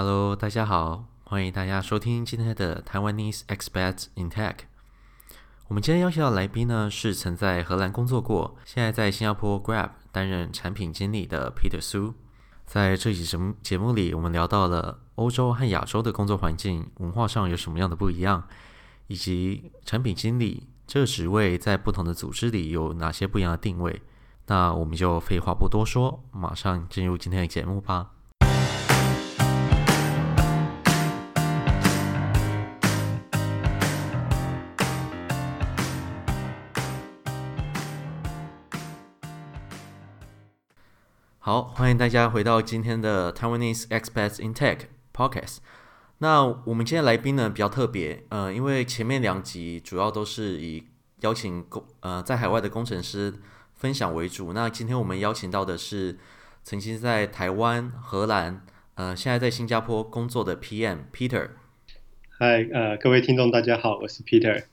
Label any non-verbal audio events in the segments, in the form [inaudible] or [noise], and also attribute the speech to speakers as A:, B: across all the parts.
A: Hello，大家好，欢迎大家收听今天的 taiwanese expat in Tech。我们今天邀请到的来宾呢，是曾在荷兰工作过，现在在新加坡 Grab 担任产品经理的 Peter Su。在这期节目节目里，我们聊到了欧洲和亚洲的工作环境文化上有什么样的不一样，以及产品经理这个职位在不同的组织里有哪些不一样的定位。那我们就废话不多说，马上进入今天的节目吧。好，欢迎大家回到今天的 Taiwanese Expats in Tech Podcast。那我们今天来宾呢比较特别，呃，因为前面两集主要都是以邀请工呃在海外的工程师分享为主。那今天我们邀请到的是曾经在台湾、荷兰，呃，现在在新加坡工作的 PM Peter。
B: 嗨，呃，各位听众大家好，我是 Peter。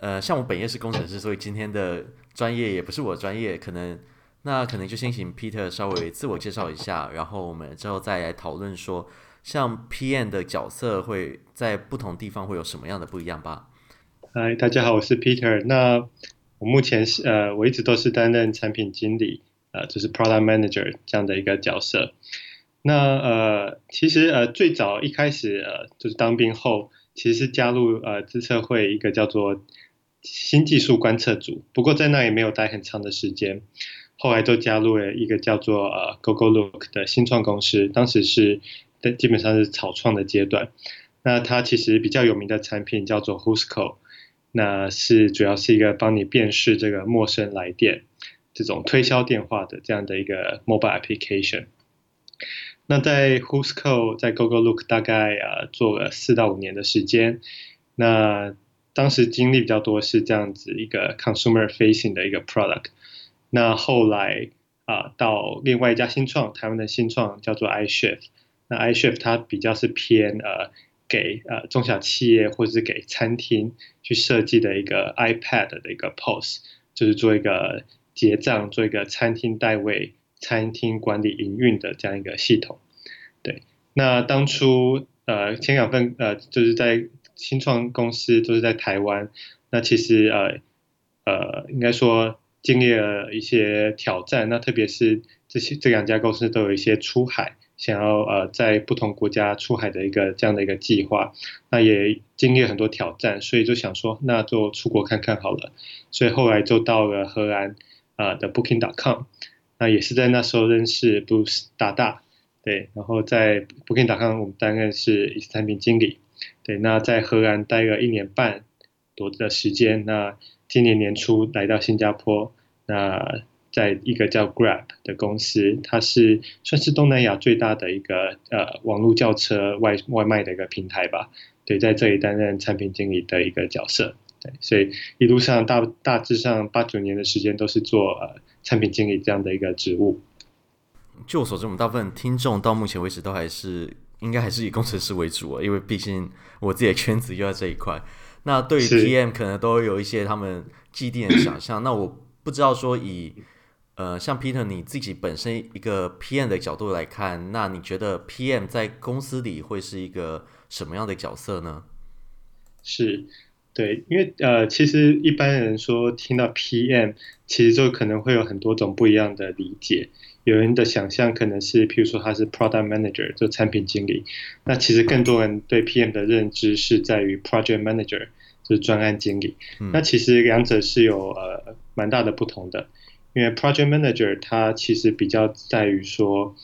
A: 呃，像我本业是工程师，所以今天的专业也不是我专业，可能。那可能就先请 Peter 稍微自我介绍一下，然后我们之后再来讨论说，像 PM 的角色会在不同地方会有什么样的不一样吧？
B: 嗨，大家好，我是 Peter。那我目前是呃，我一直都是担任产品经理，呃，就是 Product Manager 这样的一个角色。那呃，其实呃，最早一开始呃，就是当兵后，其实是加入呃资策会一个叫做新技术观测组，不过在那也没有待很长的时间。后来都加入了一个叫做呃 Google Look 的新创公司，当时是基本上是草创的阶段。那它其实比较有名的产品叫做 Whoscall，那是主要是一个帮你辨识这个陌生来电这种推销电话的这样的一个 mobile application。那在 Whoscall 在 Google Look 大概呃做了四到五年的时间，那当时经历比较多是这样子一个 consumer facing 的一个 product。那后来啊、到另外一家新创，台湾的新创叫做 iShift。那 iShift 它比较是偏呃给呃中小企业或者是给餐厅去设计的一个 iPad 的一个 POS，就是做一个结账、做一个餐厅代位、餐厅管理营运的这样一个系统。对，那当初呃前两份呃就是在新创公司都是在台湾，那其实呃呃应该说。经历了一些挑战，那特别是这些这两家公司都有一些出海，想要呃在不同国家出海的一个这样的一个计划，那也经历了很多挑战，所以就想说那就出国看看好了，所以后来就到了荷兰啊的 Booking.com，那也是在那时候认识 Bruce 大大，对，然后在 Booking.com 我们担任是产品经理，对，那在荷兰待了一年半多的时间，那。今年年初来到新加坡，那在一个叫 Grab 的公司，它是算是东南亚最大的一个呃网络叫车外外卖的一个平台吧。对，在这里担任产品经理的一个角色。对，所以一路上大大致上八九年的时间都是做呃产品经理这样的一个职务。
A: 据我所知，我们大部分听众到目前为止都还是应该还是以工程师为主啊，因为毕竟我自己的圈子就在这一块。那对于 PM 可能都有一些他们既定的想 [clears throat] 象。那我不知道说以呃像 Peter 你自己本身一个 PM 的角度来看，那你觉得 PM 在公司里会是一个什么样的角色呢？
B: 是，对，因为呃其实一般人说听到 PM，其实就可能会有很多种不一样的理解。有人的想象可能是，譬如说他是 Product Manager，就产品经理。那其实更多人对 PM 的认知是在于 Project Manager，就是专案经理。嗯、那其实两者是有呃蛮大的不同的，因为 Project Manager 它其实比较在于说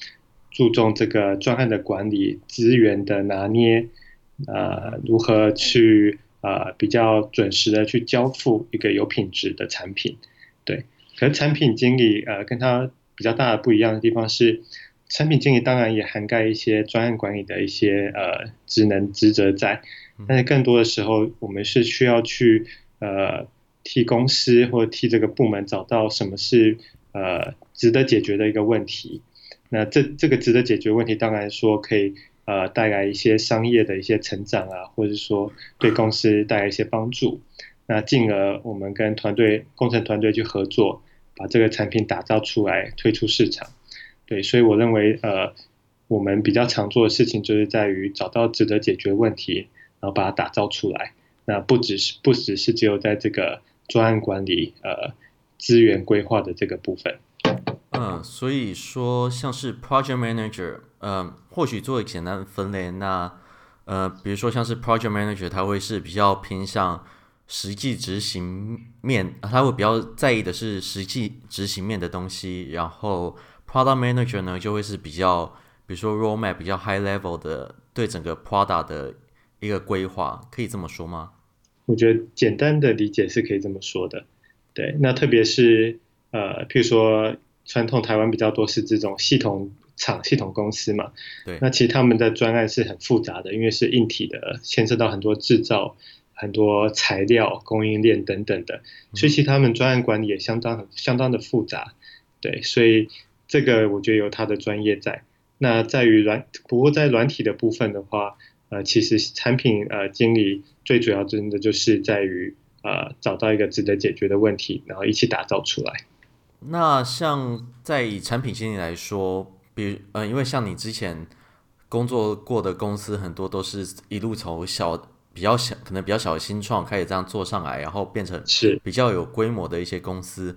B: 注重这个专案的管理、资源的拿捏，呃，如何去呃比较准时的去交付一个有品质的产品。对，可是产品经理呃跟他比较大的不一样的地方是，产品经理当然也涵盖一些专案管理的一些呃职能职责在，但是更多的时候，我们是需要去呃替公司或替这个部门找到什么是呃值得解决的一个问题。那这这个值得解决问题，当然说可以呃带来一些商业的一些成长啊，或者说对公司带来一些帮助。那进而我们跟团队工程团队去合作。把这个产品打造出来，推出市场，对，所以我认为，呃，我们比较常做的事情就是在于找到值得解决问题，然后把它打造出来。那不只是不只是只有在这个专案管理呃资源规划的这个部分。
A: 嗯，所以说像是 project manager，嗯，或许做一个简单的分类，那呃，比如说像是 project manager，他会是比较偏向实际执行面，他会比较在意的是实际执行面的东西，然后 product manager 呢就会是比较，比如说 roadmap 比较 high level 的对整个 product 的一个规划，可以这么说吗？
B: 我觉得简单的理解是可以这么说的，对，那特别是呃，譬如说。传统台湾比较多是这种系统厂、系统公司嘛，
A: 对。
B: 那其实他们的专案是很复杂的，因为是硬体的，牵涉到很多制造、很多材料、供应链等等的，所以其实他们专案管理也相当、相当的复杂。对，所以这个我觉得有他的专业在。那在于软，不过在软体的部分的话，呃，其实产品呃经理最主要真的就是在于呃找到一个值得解决的问题，然后一起打造出来。
A: 那像在以产品经理来说，比如呃，因为像你之前工作过的公司很多都是一路从小比较小，可能比较小的新创开始这样做上来，然后变成是比较有规模的一些公司。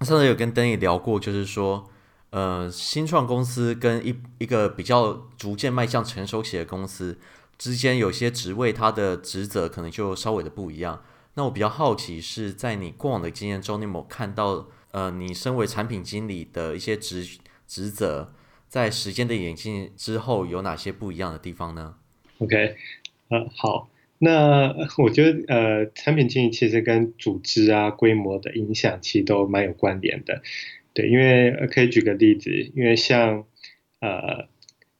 A: 上次有跟 Danny 聊过，就是说，呃，新创公司跟一一个比较逐渐迈向成熟企业公司之间，有些职位它的职责可能就稍微的不一样。那我比较好奇是在你过往的经验中，你有没有看到？呃，你身为产品经理的一些职职责，在时间的演进之后，有哪些不一样的地方呢
B: ？OK，呃，好，那 [laughs] 我觉得呃，产品经理其实跟组织啊规模的影响其实都蛮有关联的，对，因为可以举个例子，因为像呃，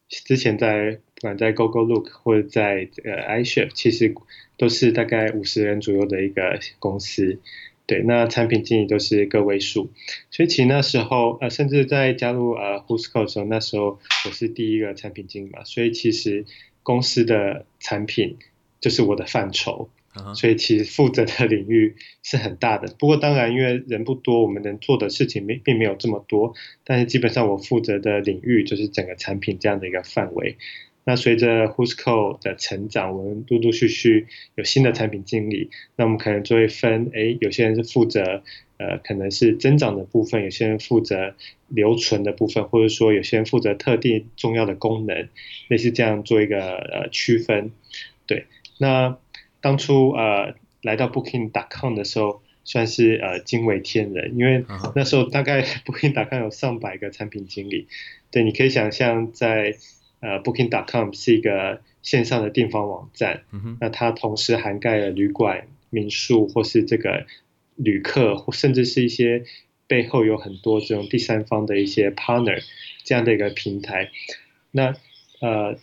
B: 之前在不管在 Google Look 或者在呃 iChef，其实都是大概五十人左右的一个公司。对，那产品经理都是个位数，所以其实那时候呃，甚至在加入呃 Whoscall 的时候，那时候我是第一个产品经理嘛，所以其实公司的产品就是我的范畴，uh huh. 所以其实负责的领域是很大的。不过当然，因为人不多，我们能做的事情没并没有这么多，但是基本上我负责的领域就是整个产品这样的一个范围。那随着 Whoscall 的成长，我们陆陆续续有新的产品经理，那我们可能就会分，哎，有些人是负责，呃，可能是增长的部分，有些人负责留存的部分，或者说有些人负责特定重要的功能，类似这样做一个呃区分。对，那当初呃来到 Booking.com 的时候，算是呃惊为天人，因为那时候大概 [laughs] Booking.com 有上百个产品经理，对，你可以想象在。呃，Booking.com 是一个线上的订房网站，嗯、那它同时涵盖了旅馆、民宿，或是这个旅客，或甚至是一些背后有很多这种第三方的一些 partner 这样的一个平台。那呃，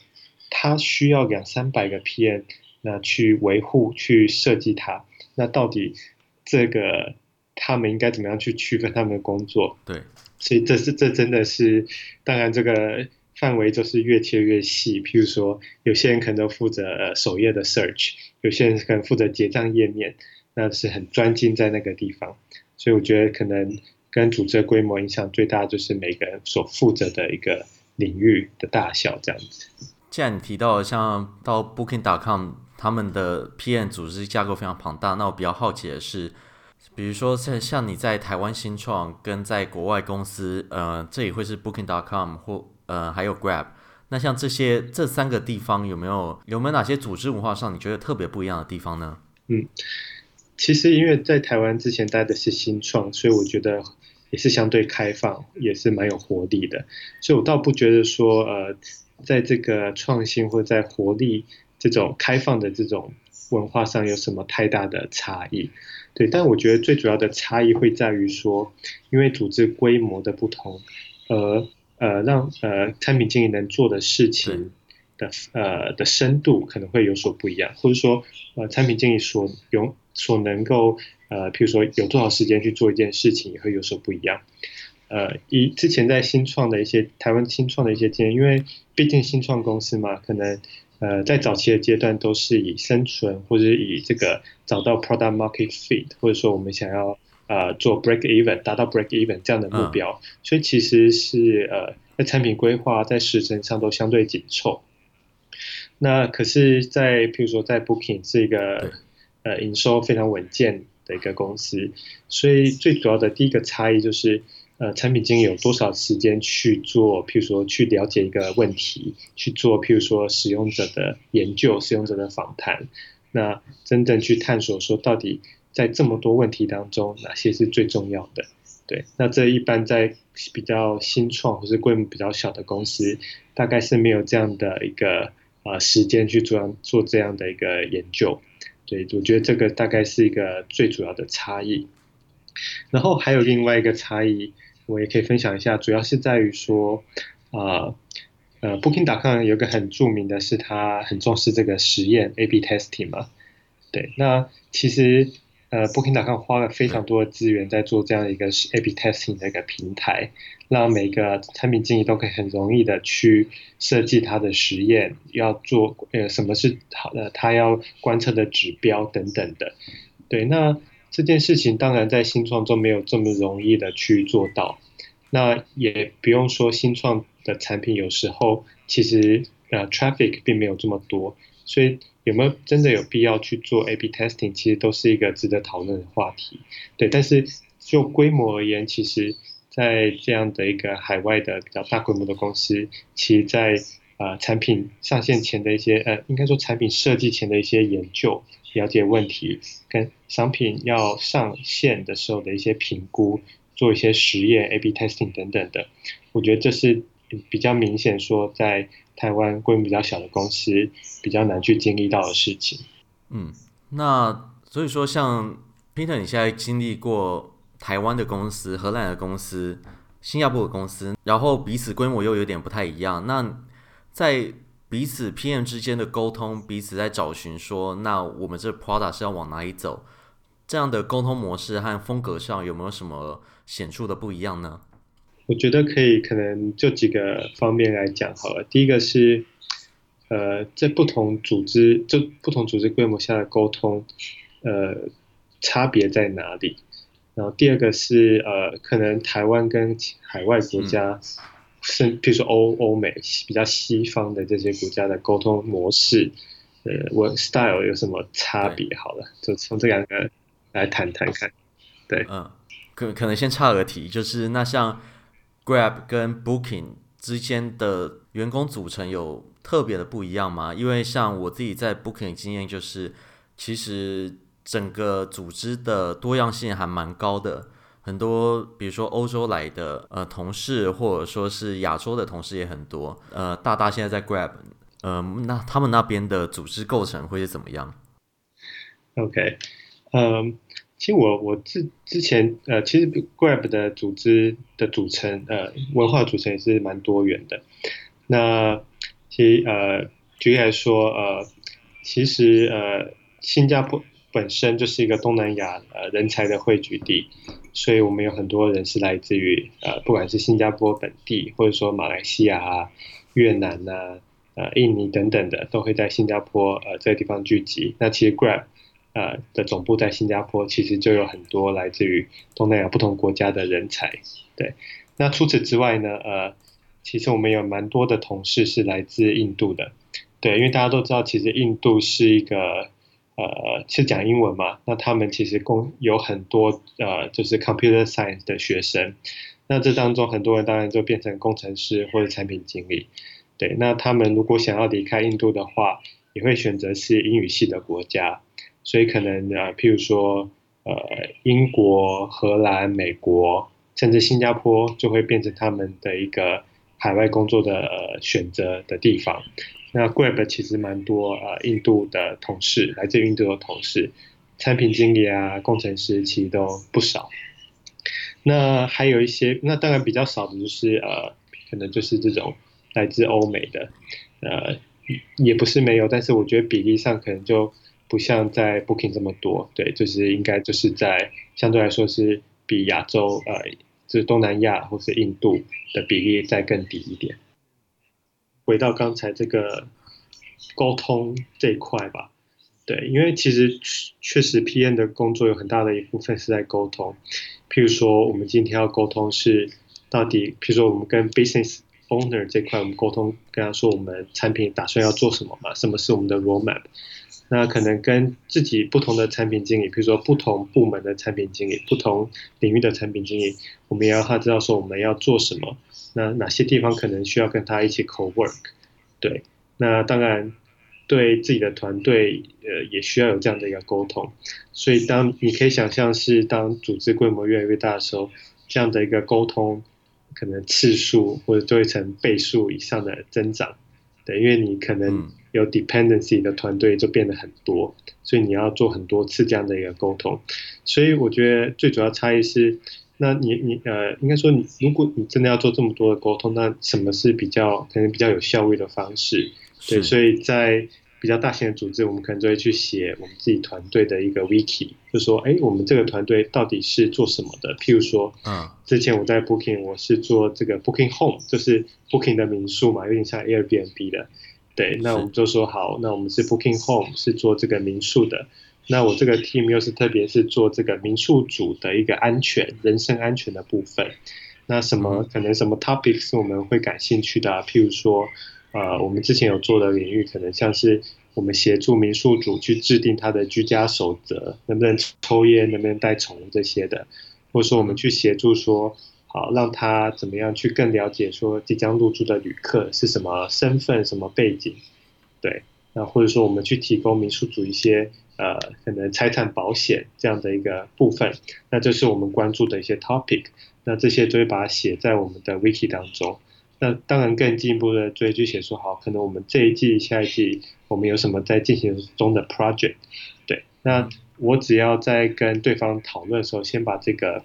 B: 它需要两三百个 PM 那去维护、去设计它。那到底这个他们应该怎么样去区分他们的工作？
A: 对，
B: 所以这是这真的是，当然这个。范围就是越切越细，譬如说，有些人可能都负责首页的 search，有些人可能负责结账页面，那是很专精在那个地方。所以我觉得可能跟组织的规模影响最大，就是每个人所负责的一个领域的大小这样子。
A: 既然你提到像到 Booking.com，他们的 PM 组织架构非常庞大，那我比较好奇的是，比如说像像你在台湾新创跟在国外公司，呃，这也会是 Booking.com 或呃，还有 Grab，那像这些这三个地方有没有有没有哪些组织文化上你觉得特别不一样的地方呢？
B: 嗯，其实因为在台湾之前待的是新创，所以我觉得也是相对开放，也是蛮有活力的。所以我倒不觉得说呃，在这个创新或者在活力这种开放的这种文化上有什么太大的差异。对，但我觉得最主要的差异会在于说，因为组织规模的不同，而呃，让呃产品经理能做的事情的呃的深度可能会有所不一样，或者说呃产品经理所有所能够呃，譬如说有多少时间去做一件事情也会有所不一样。呃，以之前在新创的一些台湾新创的一些经验，因为毕竟新创公司嘛，可能呃在早期的阶段都是以生存或者以这个找到 product market fit，或者说我们想要。呃做 break even，达到 break even 这样的目标，嗯、所以其实是呃在产品规划在时程上都相对紧凑。那可是在，在譬如说在 Booking 是一个呃营收非常稳健的一个公司，所以最主要的第一个差异就是。呃，产品经理有多少时间去做？譬如说，去了解一个问题，去做譬如说使用者的研究、使用者的访谈，那真正去探索说，到底在这么多问题当中，哪些是最重要的？对，那这一般在比较新创或是规模比较小的公司，大概是没有这样的一个呃时间去做做这样的一个研究。对，我觉得这个大概是一个最主要的差异。然后还有另外一个差异。我也可以分享一下，主要是在于说，啊，呃，Booking.com 有个很著名的是，他很重视这个实验 A/B testing 嘛。对，那其实呃，Booking.com 花了非常多的资源在做这样一个 A/B testing 的一个平台，让每个产品经理都可以很容易的去设计他的实验，要做呃什么是好的，他要观测的指标等等的。对，那。这件事情当然在新创中没有这么容易的去做到，那也不用说新创的产品有时候其实呃 traffic 并没有这么多，所以有没有真的有必要去做 A/B testing，其实都是一个值得讨论的话题。对，但是就规模而言，其实在这样的一个海外的比较大规模的公司，其实在呃产品上线前的一些呃应该说产品设计前的一些研究。了解问题，跟商品要上线的时候的一些评估，做一些实验，A/B testing 等等的，我觉得这是比较明显说在台湾规模比较小的公司比较难去经历到的事情。
A: 嗯，那所以说像 Peter，你现在经历过台湾的公司、荷兰的公司、新加坡的公司，然后彼此规模又有点不太一样，那在彼此 PM 之间的沟通，彼此在找寻说，那我们这 product 是要往哪里走？这样的沟通模式和风格上有没有什么显著的不一样呢？
B: 我觉得可以，可能就几个方面来讲好了。第一个是，呃，在不同组织，就不同组织规模下的沟通，呃，差别在哪里？然后第二个是，呃，可能台湾跟海外国家。嗯是，比如说欧欧美比较西方的这些国家的沟通模式，呃，work style 有什么差别？好了，就从这两个来谈谈看。对，
A: 嗯，可可能先岔个题，就是那像 Grab 跟 Booking 之间的员工组成有特别的不一样吗？因为像我自己在 Booking 经验就是，其实整个组织的多样性还蛮高的。很多，比如说欧洲来的呃同事，或者说是亚洲的同事也很多。呃，大大现在在 Grab，呃，那他们那边的组织构成会是怎么样
B: ？OK，嗯，其实我我之之前呃，其实 Grab 的组织的组成呃文化组成也是蛮多元的。那其实呃举例来说呃，其实呃新加坡本身就是一个东南亚呃人才的汇聚地。所以我们有很多人是来自于呃，不管是新加坡本地，或者说马来西亚啊、越南啊、呃、印尼等等的，都会在新加坡呃这个地方聚集。那其实 Grab 呃的总部在新加坡，其实就有很多来自于东南亚不同国家的人才。对，那除此之外呢，呃，其实我们有蛮多的同事是来自印度的。对，因为大家都知道，其实印度是一个。呃，是讲英文嘛？那他们其实共有很多呃，就是 computer science 的学生。那这当中很多人当然就变成工程师或者产品经理。对，那他们如果想要离开印度的话，也会选择是英语系的国家。所以可能呃，譬如说呃，英国、荷兰、美国，甚至新加坡，就会变成他们的一个海外工作的、呃、选择的地方。那 Grab 其实蛮多呃，印度的同事，来自印度的同事，产品经理啊、工程师其实都不少。那还有一些，那当然比较少的就是呃，可能就是这种来自欧美的，呃，也不是没有，但是我觉得比例上可能就不像在 Booking 这么多，对，就是应该就是在相对来说是比亚洲呃，就是东南亚或是印度的比例再更低一点。回到刚才这个沟通这一块吧，对，因为其实确实 PM 的工作有很大的一部分是在沟通。譬如说，我们今天要沟通是到底，譬如说我们跟 business owner 这块，我们沟通跟他说我们产品打算要做什么嘛？什么是我们的 roadmap？那可能跟自己不同的产品经理，譬如说不同部门的产品经理、不同领域的产品经理，我们也要他知道说我们要做什么。那哪些地方可能需要跟他一起 co-work？对，那当然。对自己的团队，呃，也需要有这样的一个沟通。所以，当你可以想象是当组织规模越来越大的时候，这样的一个沟通可能次数或者就会成倍数以上的增长。对，因为你可能有 dependency 的团队就变得很多，所以你要做很多次这样的一个沟通。所以，我觉得最主要差异是，那你你呃，应该说你如果你真的要做这么多的沟通，那什么是比较可能比较有效率的方式？对，所以在比较大型的组织，我们可能就会去写我们自己团队的一个 wiki，就说，哎，我们这个团队到底是做什么的？譬如说，嗯，之前我在 Booking，我是做这个 Booking Home，就是 Booking 的民宿嘛，有点像 Airbnb 的。对，那我们就说好，那我们是 Booking Home，是做这个民宿的。那我这个 team 又是特别是做这个民宿主的一个安全、人身安全的部分。那什么可能什么 topics 是我们会感兴趣的啊？譬如说。呃，我们之前有做的领域，可能像是我们协助民宿主去制定他的居家守则，能不能抽烟，能不能带宠物这些的，或者说我们去协助说，好让他怎么样去更了解说即将入住的旅客是什么身份、什么背景，对，那或者说我们去提供民宿主一些呃可能财产保险这样的一个部分，那这是我们关注的一些 topic，那这些都会把它写在我们的 wiki 当中。那当然更进一步的追剧写说好，可能我们这一季、下一季我们有什么在进行中的 project，对，那我只要在跟对方讨论的时候，先把这个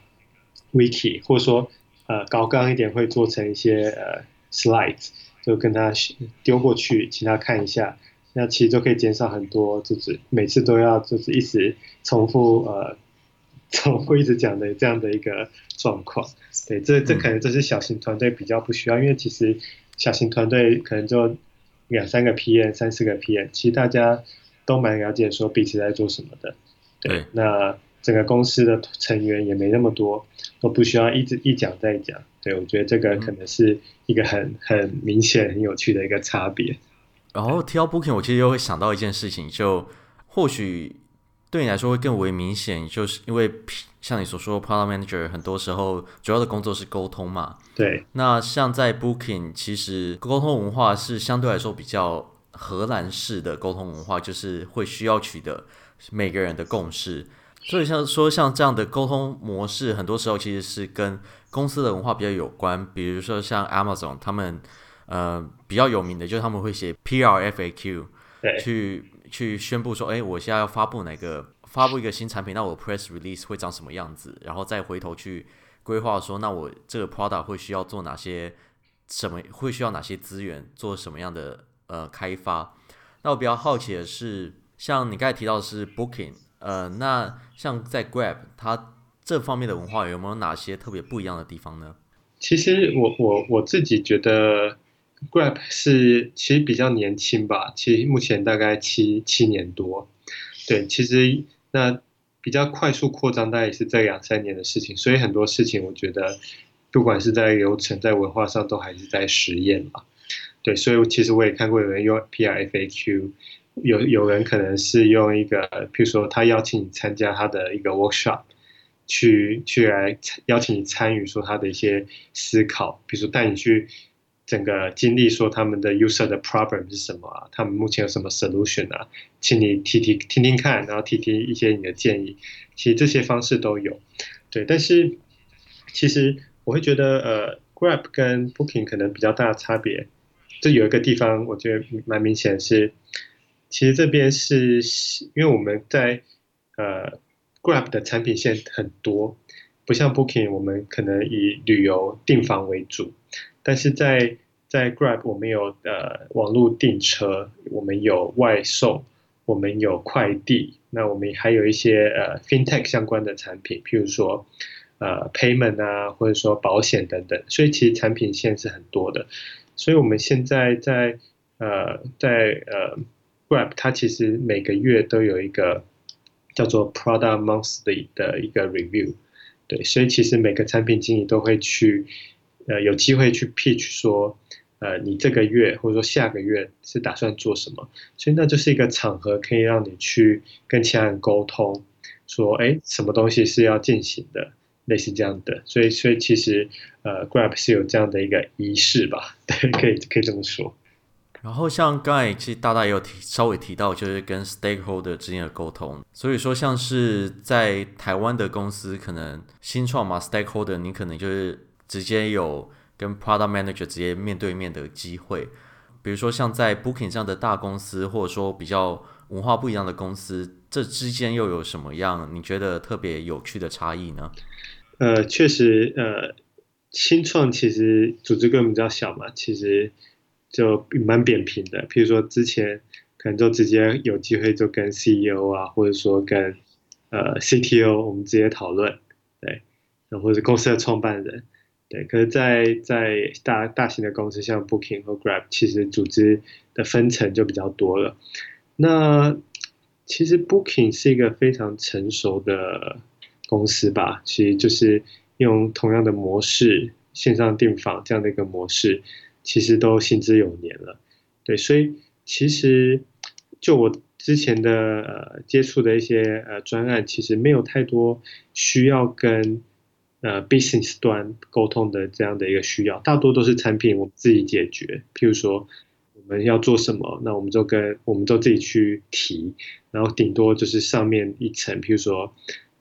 B: wiki 或者说呃高刚一点会做成一些呃 slides，就跟他丢过去，请他看一下，那其实就可以减少很多，就是每次都要就是一直重复呃。重复一直讲的这样的一个状况，对，这这可能这是小型团队比较不需要，因为其实小型团队可能就两三个 PM、三四个 PM，其实大家都蛮了解说彼此在做什么的，对。那整个公司的成员也没那么多，都不需要一直一讲再讲。对，我觉得这个可能是一个很很明显、很有趣的一个差别。
A: 然后提到 Booking，我其实又会想到一件事情，就或许。对你来说会更为明显，就是因为像你所说，Product Manager 很多时候主要的工作是沟通嘛。
B: 对。那
A: 像在 Booking，其实沟通文化是相对来说比较荷兰式的沟通文化，就是会需要取得每个人的共识。所以像说像这样的沟通模式，很多时候其实是跟公司的文化比较有关。比如说像 Amazon，他们呃比较有名的就是他们会写 PRFAQ，去。去宣布说，哎，我现在要发布哪个发布一个新产品，那我 press release 会长什么样子？然后再回头去规划说，那我这个 product 会需要做哪些什么？会需要哪些资源做什么样的呃开发？那我比较好奇的是，像你刚才提到的是 Booking，呃，那像在 Grab，它这方面的文化有没有哪些特别不一样的地方呢？
B: 其实我我我自己觉得。Grab 是其实比较年轻吧，其实目前大概七七年多，对，其实那比较快速扩张，大概也是这两三年的事情，所以很多事情我觉得，不管是在流程、在文化上，都还是在实验嘛，对，所以其实我也看过有人用 PRFAQ，有有人可能是用一个，譬如说他邀请你参加他的一个 workshop，去去来邀请你参与说他的一些思考，比如说带你去。整个经历说他们的 user 的 problem 是什么啊？他们目前有什么 solution 啊？请你提提听听看，然后提提一些你的建议。其实这些方式都有，对。但是其实我会觉得，呃，Grab 跟 Booking 可能比较大的差别，就有一个地方我觉得蛮明显是，其实这边是因为我们在呃 Grab 的产品线很多，不像 Booking 我们可能以旅游订房为主。但是在在 Grab 我们有呃网络订车，我们有外送，我们有快递，那我们还有一些呃 FinTech 相关的产品，譬如说呃 Payment 啊，或者说保险等等，所以其实产品线是很多的。所以我们现在在呃在呃 Grab 它其实每个月都有一个叫做 Product Monthly 的一个 review，对，所以其实每个产品经理都会去，呃，有机会去 pitch 说，呃，你这个月或者说下个月是打算做什么，所以那就是一个场合，可以让你去跟其他人沟通，说，哎，什么东西是要进行的，类似这样的，所以，所以其实，呃，Grab 是有这样的一个仪式吧，[laughs] 对，可以可以这么说。
A: 然后像刚才其实大大也有提稍微提到，就是跟 stakeholder 之间的沟通。所以说，像是在台湾的公司，可能新创嘛，stakeholder 你可能就是直接有跟 product manager 直接面对面的机会。比如说像在 Booking 这样的大公司，或者说比较文化不一样的公司，这之间又有什么样你觉得特别有趣的差异呢？
B: 呃，确实，呃，新创其实组织规模比较小嘛，其实。就蛮扁平的，譬如说之前可能就直接有机会就跟 CEO 啊，或者说跟呃 CTO 我们直接讨论，对，或者公司的创办人，对。可是在，在大大型的公司像 Booking 和 Grab，其实组织的分层就比较多了。那其实 Booking 是一个非常成熟的公司吧，其实就是用同样的模式，线上订房这样的一个模式。其实都行之有年了，对，所以其实就我之前的呃接触的一些呃专案，其实没有太多需要跟呃 business 端沟通的这样的一个需要，大多都是产品我们自己解决。譬如说我们要做什么，那我们就跟我们就自己去提，然后顶多就是上面一层，譬如说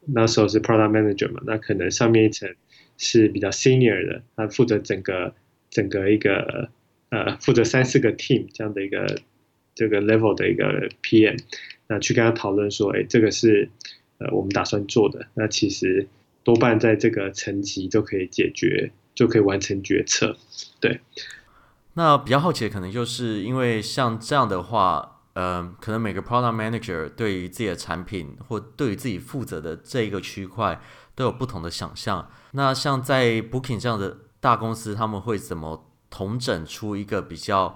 B: 那时候是 product manager 嘛，那可能上面一层是比较 senior 的，他负责整个。整个一个呃负责三四个 team 这样的一个这个 level 的一个 PM，那去跟他讨论说，哎，这个是呃我们打算做的，那其实多半在这个层级就可以解决，就可以完成决策。对。
A: 那比较好奇的可能就是因为像这样的话，呃，可能每个 product manager 对于自己的产品或对于自己负责的这一个区块都有不同的想象。那像在 Booking 这样的。大公司他们会怎么统整出一个比较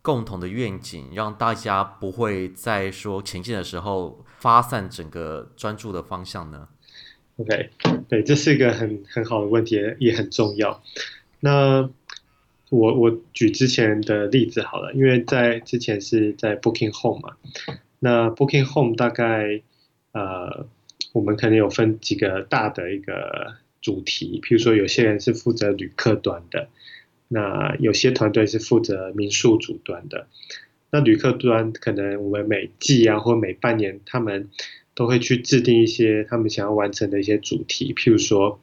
A: 共同的愿景，让大家不会在说前进的时候发散整个专注的方向呢
B: ？OK，对，这是一个很很好的问题，也很重要。那我我举之前的例子好了，因为在之前是在 Booking Home 嘛，那 Booking Home 大概呃，我们可能有分几个大的一个。主题，譬如说，有些人是负责旅客端的，那有些团队是负责民宿主端的。那旅客端可能我们每季啊，或每半年，他们都会去制定一些他们想要完成的一些主题。譬如说，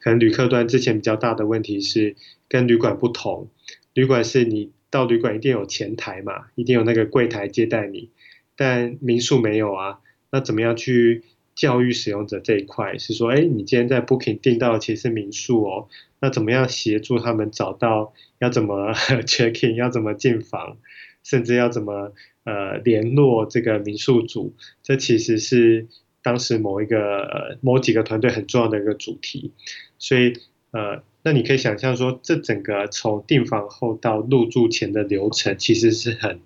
B: 可能旅客端之前比较大的问题是跟旅馆不同，旅馆是你到旅馆一定有前台嘛，一定有那个柜台接待你，但民宿没有啊，那怎么样去？教育使用者这一块是说，哎，你今天在 Booking 订到的其实是民宿哦，那怎么样协助他们找到要怎么 [laughs] check in，要怎么进房，甚至要怎么呃联络这个民宿主？这其实是当时某一个某几个团队很重要的一个主题。所以呃，那你可以想象说，这整个从订房后到入住前的流程，其实是很。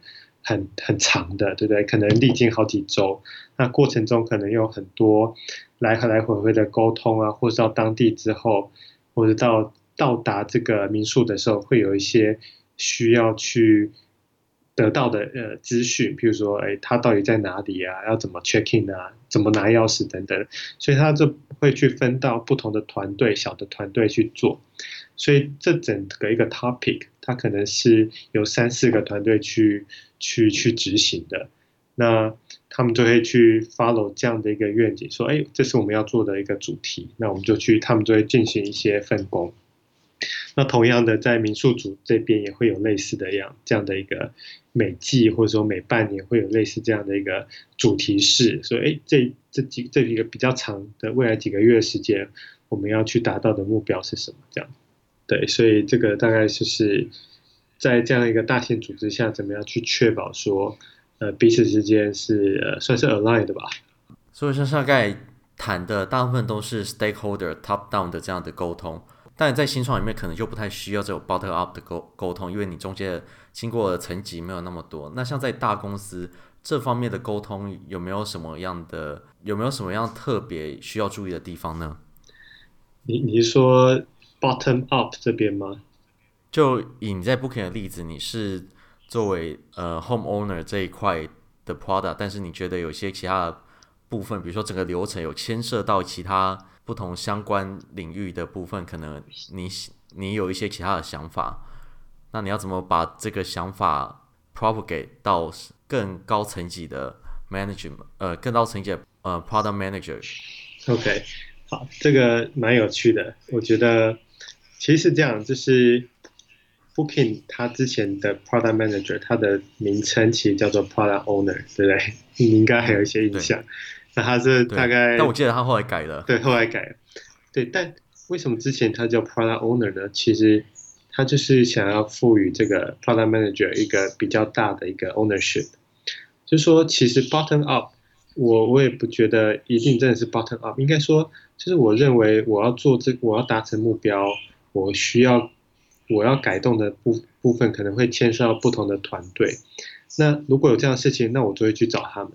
B: 很很长的，对不对？可能历经好几周，那过程中可能有很多来来回回的沟通啊，或者到当地之后，或者到到达这个民宿的时候，会有一些需要去得到的呃资讯，比如说，哎，他到底在哪里啊？要怎么 check in 啊？怎么拿钥匙等等，所以他就会去分到不同的团队，小的团队去做。所以这整个一个 topic，它可能是有三四个团队去去去执行的。那他们就会去 follow 这样的一个愿景，说：“哎，这是我们要做的一个主题。”那我们就去，他们就会进行一些分工。那同样的，在民宿组这边也会有类似的样这样的一个每季或者说每半年会有类似这样的一个主题式，所以哎，这这几这几个比较长的未来几个月的时间，我们要去达到的目标是什么？这样。对，所以这个大概就是在这样一个大型组织下，怎么样去确保说，呃，彼此之间是呃算是 aligned 的吧。
A: 所以说大概谈的大部分都是 stakeholder top down 的这样的沟通，但在新创里面可能就不太需要这种 bottom up 的沟沟通，因为你中间经过的层级没有那么多。那像在大公司这方面的沟通，有没有什么样的有没有什么样特别需要注意的地方呢？
B: 你你是说 bottom up 这边吗？
A: 就以你在 Booking 的例子，你是作为呃 homeowner 这一块的 product，但是你觉得有些其他的部分，比如说整个流程有牵涉到其他不同相关领域的部分，可能你你有一些其他的想法，那你要怎么把这个想法 propagate 到更高层级的 management，呃，更高层级的呃 product manager？OK，
B: 好，这个蛮有趣的，我觉得其实是这样，就是 Booking 它之前的 product manager，它的名称其实叫做 product owner，对不对？你应该还有一些印象。那它是大概，
A: 但我记得它后来改了。
B: 对，后来改了。对，但为什么之前它叫 product owner 呢？其实他就是想要赋予这个 product manager 一个比较大的一个 ownership。就说，其实 bottom up，我我也不觉得一定真的是 bottom up。应该说，就是我认为我要做这，我要达成目标，我需要我要改动的部部分可能会牵涉到不同的团队。那如果有这样的事情，那我就会去找他们。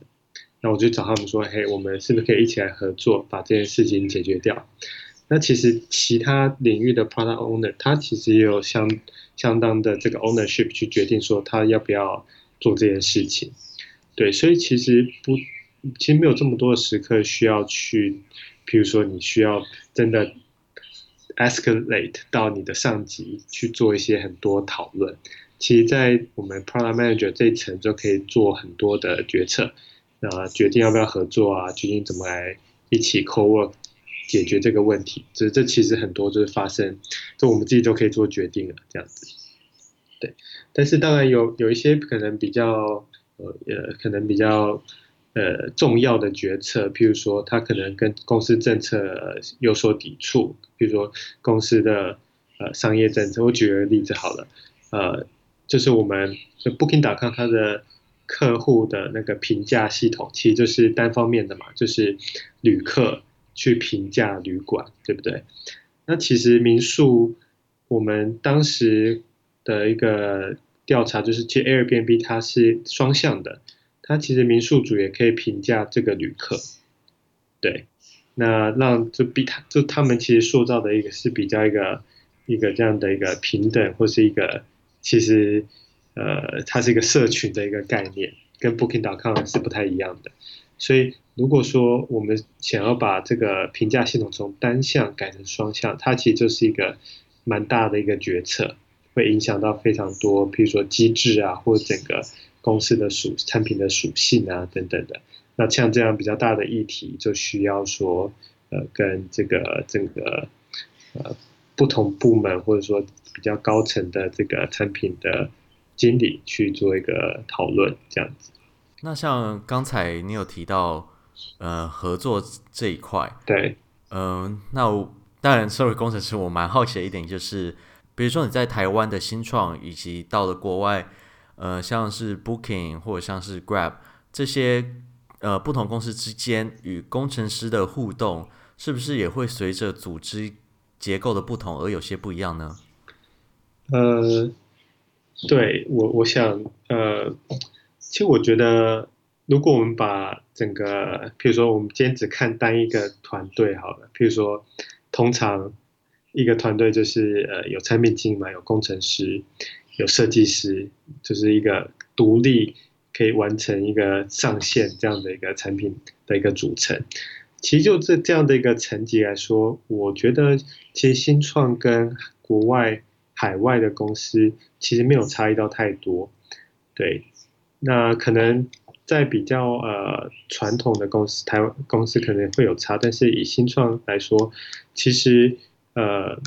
B: 那我就找他们说，嘿，我们是不是可以一起来合作，把这件事情解决掉？那其实其他领域的 product owner，他其实也有相相当的这个 ownership 去决定说他要不要做这件事情。对，所以其实不，其实没有这么多的时刻需要去，譬如说你需要真的 escalate 到你的上级去做一些很多讨论。其实，在我们 product manager 这一层就可以做很多的决策。啊，决定要不要合作啊？决定怎么来一起 co-work 解决这个问题？这这其实很多就是发生，就我们自己都可以做决定了，这样子。对，但是当然有有一些可能比较呃呃，可能比较呃重要的决策，譬如说他可能跟公司政策有所抵触，比如说公司的呃商业政策。我举个例子好了，呃，就是我们 Booking.com 它的。客户的那个评价系统其实就是单方面的嘛，就是旅客去评价旅馆，对不对？那其实民宿，我们当时的一个调查就是，其实 Airbnb 它是双向的，它其实民宿主也可以评价这个旅客，对，那让就比他就他们其实塑造的一个是比较一个一个这样的一个平等或是一个其实。呃，它是一个社群的一个概念，跟 Booking.com 是不太一样的。所以，如果说我们想要把这个评价系统从单向改成双向，它其实就是一个蛮大的一个决策，会影响到非常多，譬如说机制啊，或整个公司的属产品的属性啊等等的。那像这样比较大的议题，就需要说，呃，跟这个整个呃不同部门或者说比较高层的这个产品的。经理去做一个讨论，这样子。
A: 那像刚才你有提到，呃，合作这一块，
B: 对，
A: 嗯、呃，那我当然，身为工程师，我蛮好奇的一点就是，比如说你在台湾的新创，以及到了国外，呃，像是 Booking 或者像是 Grab 这些，呃，不同公司之间与工程师的互动，是不是也会随着组织结构的不同而有些不一样呢？
B: 呃。对我，我想，呃，其实我觉得，如果我们把整个，譬如说，我们今天只看单一个团队好了，譬如说，通常一个团队就是，呃，有产品经理嘛，有工程师，有设计师，就是一个独立可以完成一个上线这样的一个产品的一个组成。其实就这这样的一个层级来说，我觉得其实新创跟国外。海外的公司其实没有差异到太多，对，那可能在比较呃传统的公司，台湾公司可能会有差，但是以新创来说，其实呃，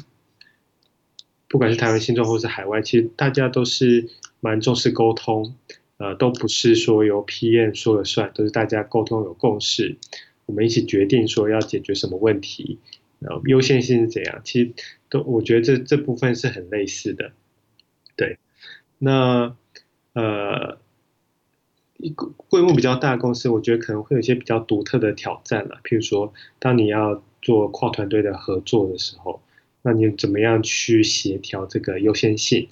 B: 不管是台湾新创或是海外，其实大家都是蛮重视沟通，呃，都不是说由 PM 说了算，都是大家沟通有共识，我们一起决定说要解决什么问题。然后优先性是怎样？其实都我觉得这这部分是很类似的，对。那呃，一个规模比较大的公司，我觉得可能会有一些比较独特的挑战了。譬如说，当你要做跨团队的合作的时候，那你怎么样去协调这个优先性？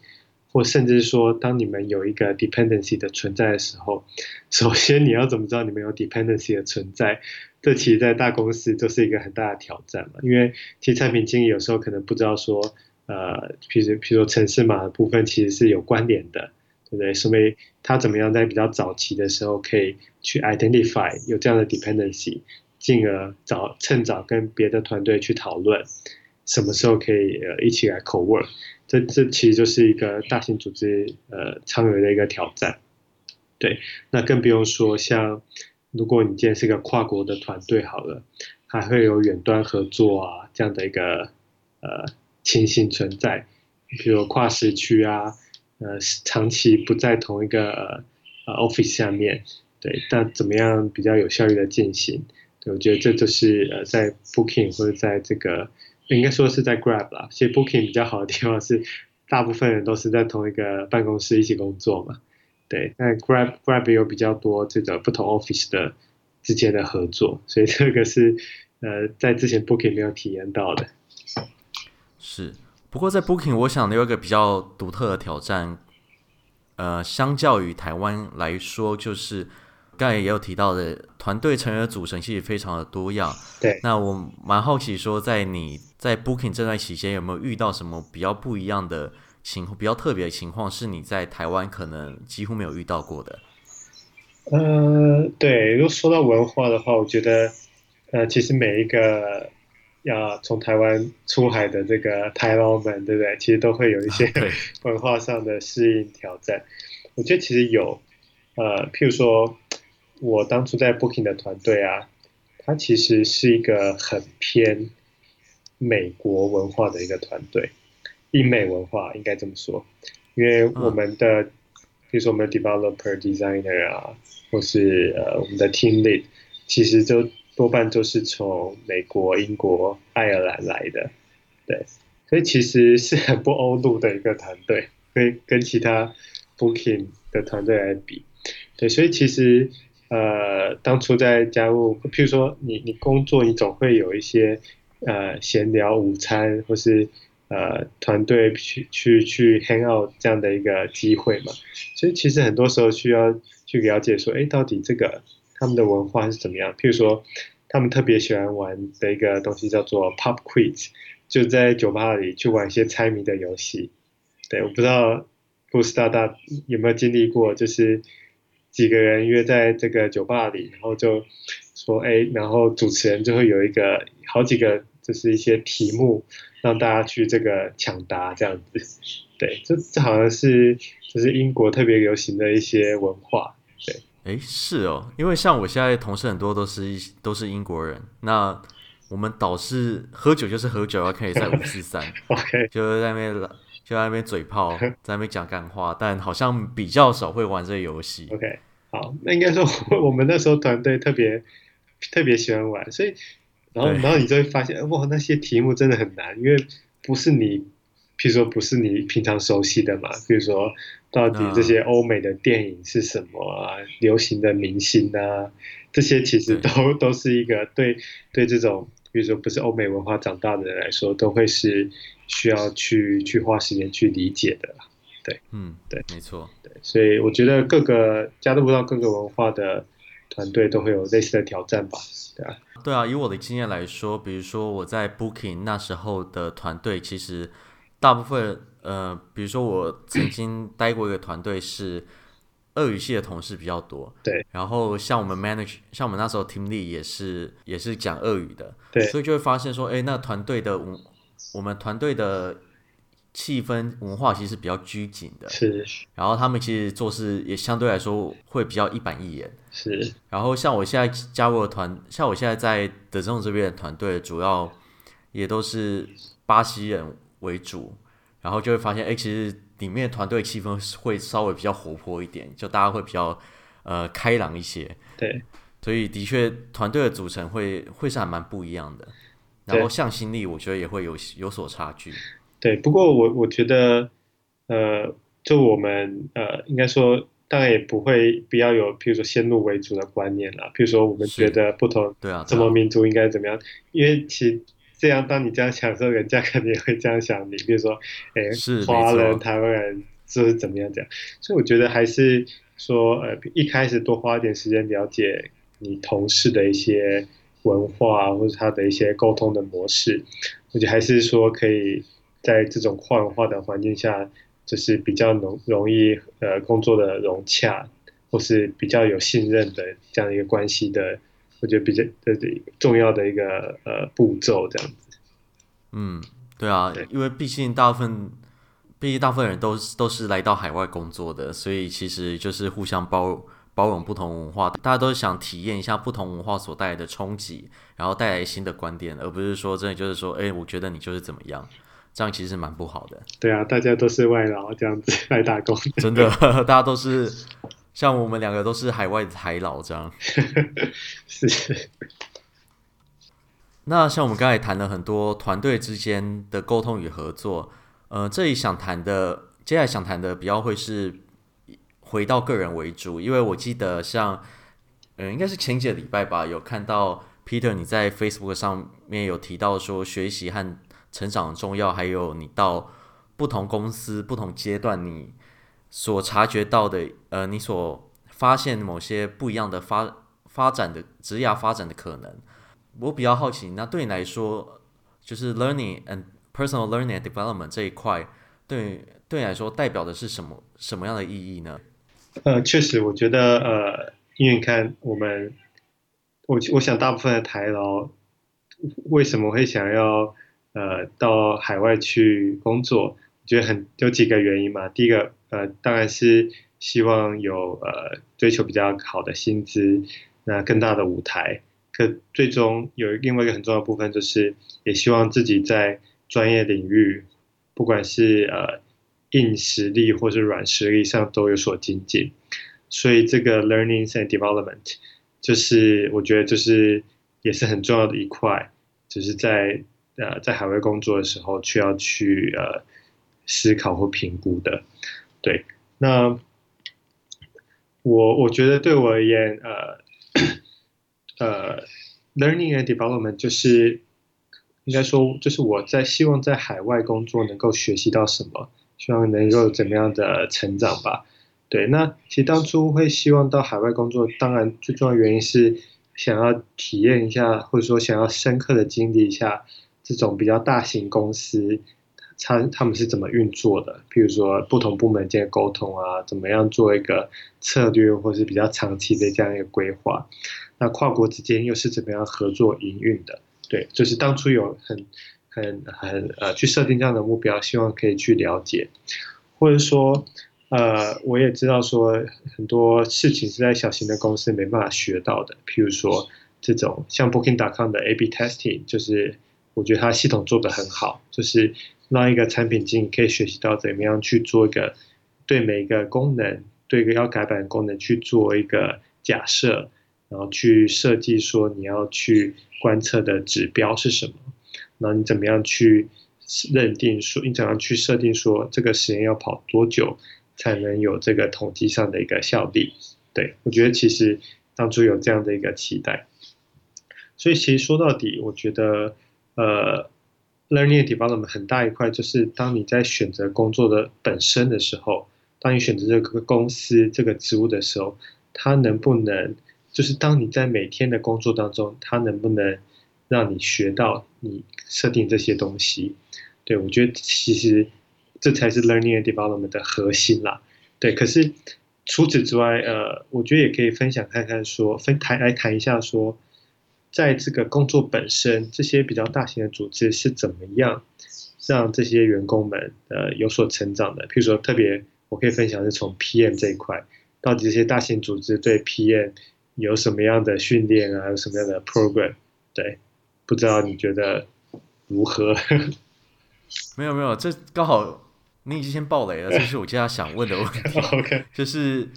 B: 或甚至说，当你们有一个 dependency 的存在的时候，首先你要怎么知道你们有 dependency 的存在？这其实，在大公司都是一个很大的挑战嘛。因为其实产品经理有时候可能不知道说，呃，譬如譬如说城市码的部分其实是有关联的，对不对？所以他怎么样在比较早期的时候可以去 identify 有这样的 dependency，进而早趁早跟别的团队去讨论，什么时候可以呃一起来 co-work。这这其实就是一个大型组织呃常有的一个挑战。对，那更不用说像。如果你今天是个跨国的团队，好了，还会有远端合作啊这样的一个呃情形存在，比如跨时区啊，呃长期不在同一个呃 office 下面，对，那怎么样比较有效率的进行？对，我觉得这就是呃在 Booking 或者在这个应该说是在 Grab 啦，其实 Booking 比较好的地方是大部分人都是在同一个办公室一起工作嘛。对，但 Grab Grab 有比较多这个不同 Office 的之间的合作，所以这个是呃在之前 Booking 没有体验到的。
A: 是，不过在 Booking，我想有一个比较独特的挑战，呃，相较于台湾来说，就是刚才也有提到的，团队成员的组成其实非常的多样。
B: 对，
A: 那我蛮好奇说，在你在 Booking 这段期间，有没有遇到什么比较不一样的？情况比较特别的情况是你在台湾可能几乎没有遇到过的。
B: 呃，对，如果说到文化的话，我觉得，呃，其实每一个要从台湾出海的这个台劳们，对不对？其实都会有一些 [laughs] 文化上的适应挑战。啊、我觉得其实有，呃，譬如说，我当初在 Booking 的团队啊，它其实是一个很偏美国文化的一个团队。英美文化应该这么说，因为我们的，比如说我们的 developer、designer 啊，或是呃我们的 team lead，其实就多半都是从美国、英国、爱尔兰来的，对，所以其实是很不欧陆的一个团队，跟跟其他 booking 的团队来比，对，所以其实呃当初在加入，譬如说你你工作，你总会有一些呃闲聊午餐或是。呃，团队去去去 hang out 这样的一个机会嘛，所以其实很多时候需要去了解说，哎，到底这个他们的文化是怎么样？譬如说，他们特别喜欢玩的一个东西叫做 pub quiz，就在酒吧里去玩一些猜谜的游戏。对，我不知道不知道大有没有经历过，就是几个人约在这个酒吧里，然后就说，哎，然后主持人就会有一个好几个。就是一些题目，让大家去这个抢答这样子，对，这这好像是就是英国特别流行的一些文化，对，
A: 哎，是哦，因为像我现在同事很多都是一都是英国人，那我们导师喝酒就是喝酒，要可以在五四三，[laughs]
B: OK，
A: 就在那边就在那边嘴炮，在那边讲干话，但好像比较少会玩这个游戏
B: ，OK，好，那应该说我们那时候团队特别特别喜欢玩，所以。然后，然后你就会发现，哇，那些题目真的很难，因为不是你，譬如说不是你平常熟悉的嘛，比如说到底这些欧美的电影是什么啊，流行的明星啊，这些其实都都是一个对对这种，比如说不是欧美文化长大的人来说，都会是需要去去花时间去理解的，对，
A: 嗯，对，没错，
B: 对，所以我觉得各个加入不到各个文化的团队都会有类似的挑战吧。对啊，
A: 对啊，以我的经验来说，比如说我在 Booking 那时候的团队，其实大部分呃，比如说我曾经待过一个团队是俄语系的同事比较多，
B: 对。
A: 然后像我们 manage，像我们那时候 team lead 也是也是讲俄语的，
B: 对。
A: 所以就会发现说，哎，那团队的我我们团队的。气氛文化其实是比较拘谨的，
B: 是。
A: 然后他们其实做事也相对来说会比较一板一眼，
B: 是。然
A: 后像我现在加入的团，像我现在在德州这边的团队，主要也都是巴西人为主，然后就会发现，哎，其实里面团队气氛会稍微比较活泼一点，就大家会比较呃开朗一些。
B: 对。
A: 所以的确，团队的组成会会是还蛮不一样的，然后向心力我觉得也会有有所差距。
B: 对，不过我我觉得，呃，就我们呃，应该说，当然也不会比较有，比如说先入为主的观念啦。比如说，我们觉得不同
A: 对啊，
B: 什么民族应该怎么样？因为其实这样，当你这样想的时候，人家肯定也会这样想你。比如说，哎，华人、台湾人这是怎么样讲？所以我觉得还是说，呃，一开始多花一点时间了解你同事的一些文化或者他的一些沟通的模式，我觉得还是说可以在这种跨文化的环境下，就是比较容容易呃工作的融洽，或是比较有信任的这样一个关系的，我觉得比较的重要的一个呃步骤这样子。
A: 嗯，对啊，对，因为毕竟大部分，毕竟大部分人都都是来到海外工作的，所以其实就是互相包包容不同文化，大家都想体验一下不同文化所带来的冲击，然后带来新的观点，而不是说真的就是说，哎，我觉得你就是怎么样，这样其实蛮不好的。
B: 对啊，大家都是外劳这样子来打工，
A: 真的，[laughs] 大家都是像我们两个都是海外的台老这样，[laughs]
B: 是。
A: 那像我们刚才谈了很多团队之间的沟通与合作，呃，这里想谈的，接下来想谈的比较会是回到个人为主，因为我记得像，嗯、呃，应该是前几个礼拜吧，有看到 Peter 你在 Facebook 上面有提到说学习和成长重要，还有你到不同公司不同阶段你所察觉到的，呃，你所发现某些不一样的发发展的职业发展的可能。我比较好奇，那对你来说，就是 learning and personal learning development 这一块，对对你来说代表的是什么什么样的意义呢？
B: 呃，确实，我觉得呃，因为你看我们，我我想大部分的台劳为什么会想要呃到海外去工作？觉得很有几个原因嘛。第一个呃，当然是希望有呃追求比较好的薪资，那更大的舞台。可最终有另外一个很重要部分，就是也希望自己在专业领域，不管是呃硬实力或是软实力上都有所精进。所以这个 learning and development，就是我觉得就是也是很重要的一块，就是在呃在海外工作的时候需要去呃思考或评估的。对，那我我觉得对我而言，呃。呃，learning and development 就是应该说，就是我在希望在海外工作能够学习到什么，希望能够怎么样的成长吧。对，那其实当初会希望到海外工作，当然最重要原因是想要体验一下，或者说想要深刻的经历一下这种比较大型公司，他他们是怎么运作的，譬如说不同部门间沟通啊，怎么样做一个策略，或是比较长期的这样一个规划。那跨国之间又是怎么样合作营运的？对，就是当初有很、很、很呃去设定这样的目标，希望可以去了解，或者说呃，我也知道说很多事情是在小型的公司没办法学到的，譬如说这种像 Booking.com 的 A/B testing，就是我觉得它系统做得很好，就是让一个产品经理可以学习到怎么样去做一个对每一个功能，对一个要改版的功能去做一个假设。然后去设计说你要去观测的指标是什么，那你怎么样去认定说你怎样去设定说这个实验要跑多久才能有这个统计上的一个效力？对，我觉得其实当初有这样的一个期待，所以其实说到底，我觉得呃，learning and development 很大一块就是当你在选择工作的本身的时候，当你选择这个公司这个职务的时候，它能不能就是当你在每天的工作当中，它能不能让你学到你设定这些东西？对，我觉得其实这才是 learning and development 的核心啦。对，可是除此之外，呃，我觉得也可以分享看看说，分谈来谈一下说，在这个工作本身，这些比较大型的组织是怎么样让这些员工们呃有所成长的？譬如说，特别我可以分享是从 PM 这一块，到底这些大型组织对 PM 有什么样的训练啊？有什么样的 program？对，不知道你觉得如何？[laughs]
A: 没有没有，这刚好你已经先爆雷了，这是我接下来想问的问题。[laughs]
B: OK，
A: 就是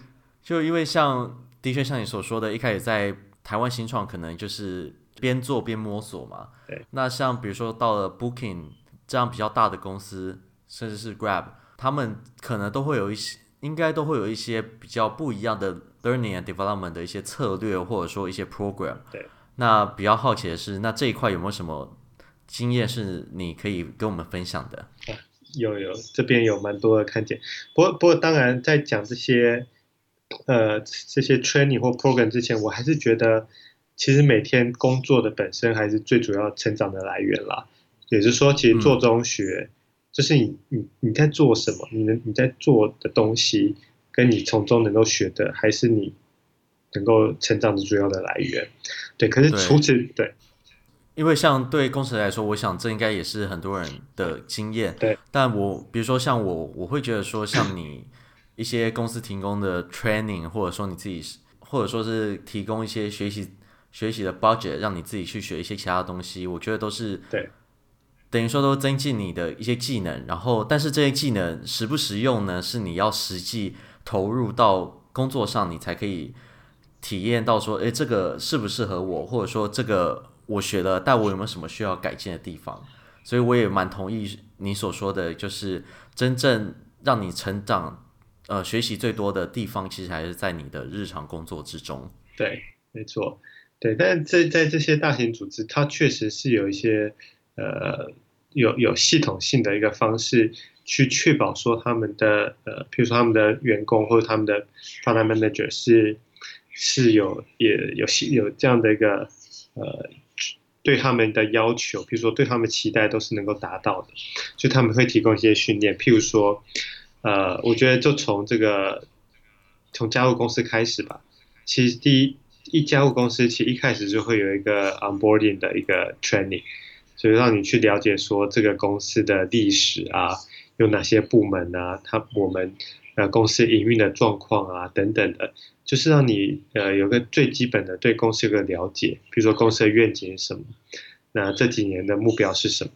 A: 就因为像的确像你所说的，一开始在台湾新创，可能就是边做边摸索嘛。
B: 对。那
A: 像比如说到了 Booking 这样比较大的公司，甚至是 Grab，他们可能都会有一些，应该都会有一些比较不一样的。Learning and development 的一些策略，或者说一些 program。
B: 对。
A: 那比较好奇的是，那这一块有没有什么经验是你可以跟我们分享的？
B: 有有，这边有蛮多的看见。不过不过，当然在讲这些呃这些 training 或 program 之前，我还是觉得，其实每天工作的本身还是最主要成长的来源啦。也就是说，其实做中学，嗯、就是你你你在做什么，你能你在做的东西，跟你从中能够学的，还是你能够成长的主要的来源。对，可是除此对。对
A: 因为像对工程师来说，我想这应该也是很多人的经验。
B: 对，
A: 但我比如说像我，我会觉得说，像你一些公司提供的 training，或者说你自己，或者说是提供一些学习学习的 budget，让你自己去学一些其他的东西，我觉得都是
B: 对，
A: 等于说都增进你的一些技能。然后，但是这些技能实不实用呢？是你要实际投入到工作上，你才可以体验到说，诶，这个适不适合我，或者说这个。我学了，但我有没有什么需要改进的地方？所以我也蛮同意你所说的，就是真正让你成长、呃，学习最多的地方，其实还是在你的日常工作之中。
B: 对，没错，对。但在在这些大型组织，它确实是有一些呃，有有系统性的一个方式去确保说他们的呃，比如说他们的员工或者他们的 product manager 是是有也有有这样的一个呃。对他们的要求，譬如说对他们期待都是能够达到的，所以他们会提供一些训练。譬如说，呃，我觉得就从这个从加入公司开始吧。其实第一一加入公司，其实一开始就会有一个 onboarding 的一个 training，所以让你去了解说这个公司的历史啊，有哪些部门啊，他我们呃公司营运的状况啊等等的。就是让你呃有个最基本的对公司有个了解，比如说公司的愿景是什么，那这几年的目标是什么？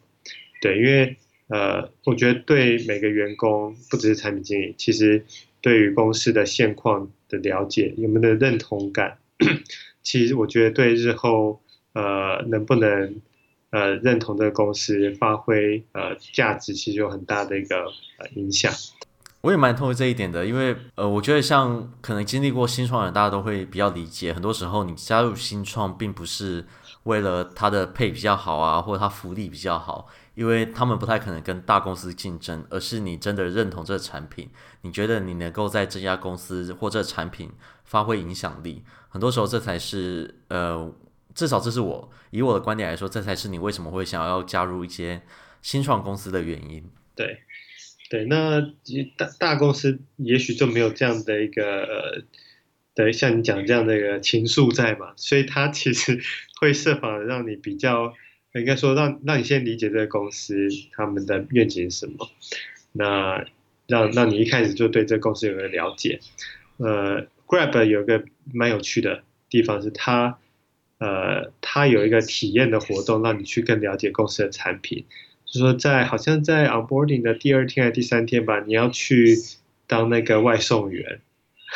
B: 对，因为呃，我觉得对每个员工，不只是产品经理，其实对于公司的现况的了解，有没有认同感，[clears throat] 其实我觉得对日后呃能不能呃认同这个公司发挥呃价值，其实有很大的一个呃影响。
A: 我也蛮同意这一点的，因为呃，我觉得像可能经历过新创的人，大家都会比较理解。很多时候，你加入新创，并不是为了他的配比较好啊，或者他福利比较好，因为他们不太可能跟大公司竞争，而是你真的认同这个产品，你觉得你能够在这家公司或这产品发挥影响力。很多时候，这才是呃，至少这是我以我的观点来说，这才是你为什么会想要加入一些新创公司的原因。
B: 对。对，那大大公司也许就没有这样的一个呃，对，像你讲这样的一个情愫在嘛，所以他其实会设法让你比较，应该说让让你先理解这个公司他们的愿景是什么，那让让你一开始就对这个公司有个了解。呃，Grab 有个蛮有趣的地方是它，呃，它有一个体验的活动，让你去更了解公司的产品。就说在好像在 onboarding 的第二天还是第三天吧，你要去当那个外送员。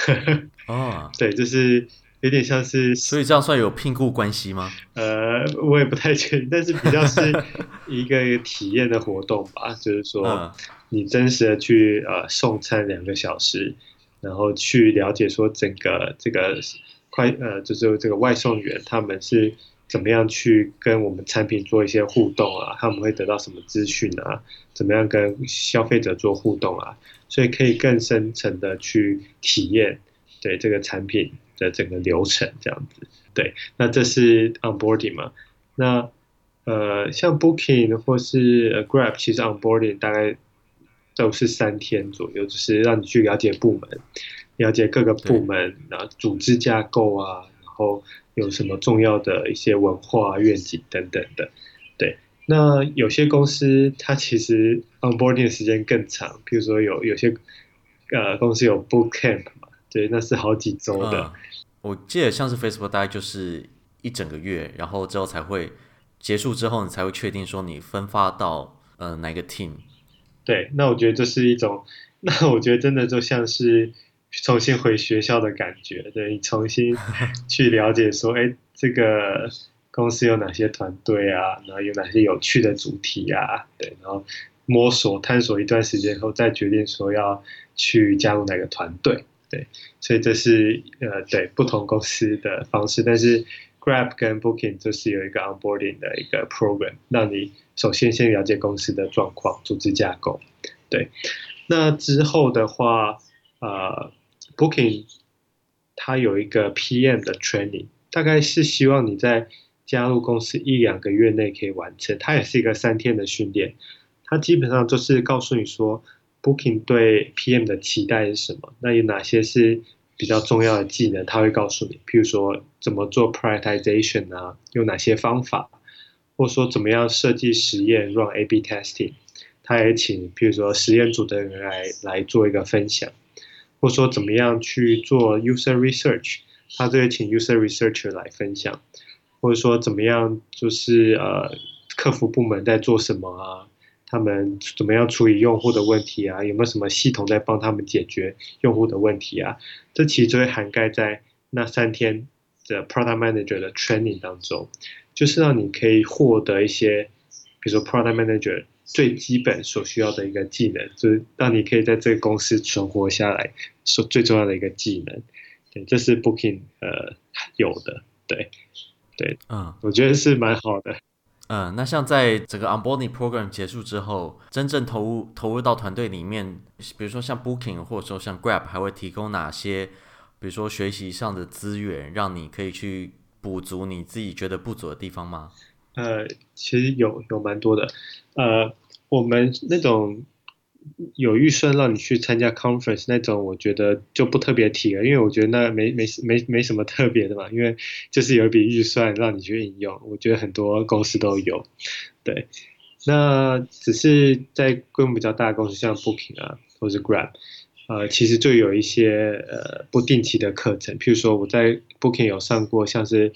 B: [laughs]
A: 哦，
B: 对，就是有点像是，
A: 所以这样算有聘雇关系吗？
B: 呃，我也不太确定，但是比较是 [laughs] 一个体验的活动吧，就是说你真实的去呃送餐两个小时，然后去了解说整个这个快呃就是这个外送员他们是。怎么样去跟我们产品做一些互动啊？他们会得到什么资讯啊？怎么样跟消费者做互动啊？所以可以更深层的去体验对这个产品的整个流程这样子。对，那这是 onboarding 嘛？那呃，像 Booking 或是 Grab，其实 onboarding 大概都是三天左右，就是让你去了解部门，了解各个部门啊，组织架构啊，然后。有什么重要的一些文化愿景等等的，对。那有些公司它其实 onboarding 的时间更长，比如说有有些呃公司有 boot camp 嘛，对，那是好几周的。嗯，
A: 我记得像是 Facebook 大概就是一整个月，然后之后才会结束之后，你才会确定说你分发到呃哪个 team。
B: 对，那我觉得这是一种，[laughs] 那我觉得真的就像是。重新回学校的感觉，对，你重新 [laughs] 去了解说，哎，这个公司有哪些团队啊，然后有哪些有趣的主题啊，对，然后摸索探索一段时间后，再决定说要去加入哪个团队，对，所以这是呃，对不同公司的方式，但是 Grab 跟 Booking 就是有一个 onboarding 的一个 program，让你首先先了解公司的状况、组织架构，对，那之后的话，呃，Booking 它有一个 PM 的 training，大概是希望你在加入公司一两个月内可以完成。它也是一个三天的训练，它基本上就是告诉你说，Booking 对 PM 的期待是什么，那有哪些是比较重要的技能，他会告诉你，譬如说怎么做 prioritization 啊，有哪些方法，或者说怎么样设计实验 run A/B testing。他也请，譬如说实验组的人来来做一个分享，或者说怎么样去做 user research，他就会请 user researcher 来分享，或者说怎么样就是呃客服部门在做什么啊，他们怎么样处理用户的问题啊，有没有什么系统在帮他们解决用户的问题啊？这其实就会涵盖在那三天的 product manager 的 training 当中，就是让你可以获得一些，比如说 product manager。最基本所需要的一个技能，就是让你可以在这个公司存活下来，所最重要的一个技能。对，这是 Booking 呃有的，对对，嗯，我觉得是蛮好的。
A: 嗯，那像在整个 Onboarding Program 结束之后，真正投入投入到团队里面，比如说像 Booking 或者说像 Grab，还会提供哪些，比如说学习上的资源，让你可以去补足你自己觉得不足的地方吗？
B: 呃，其实有有蛮多的，呃，我们那种有预算让你去参加 conference 那种，我觉得就不特别提了，因为我觉得那没没没没什么特别的嘛，因为就是有一笔预算让你去应用，我觉得很多公司都有，对，那只是在规模比较大的公司，像 Booking 啊，或是 Grab，呃，其实就有一些呃不定期的课程，譬如说我在 Booking 有上过像是。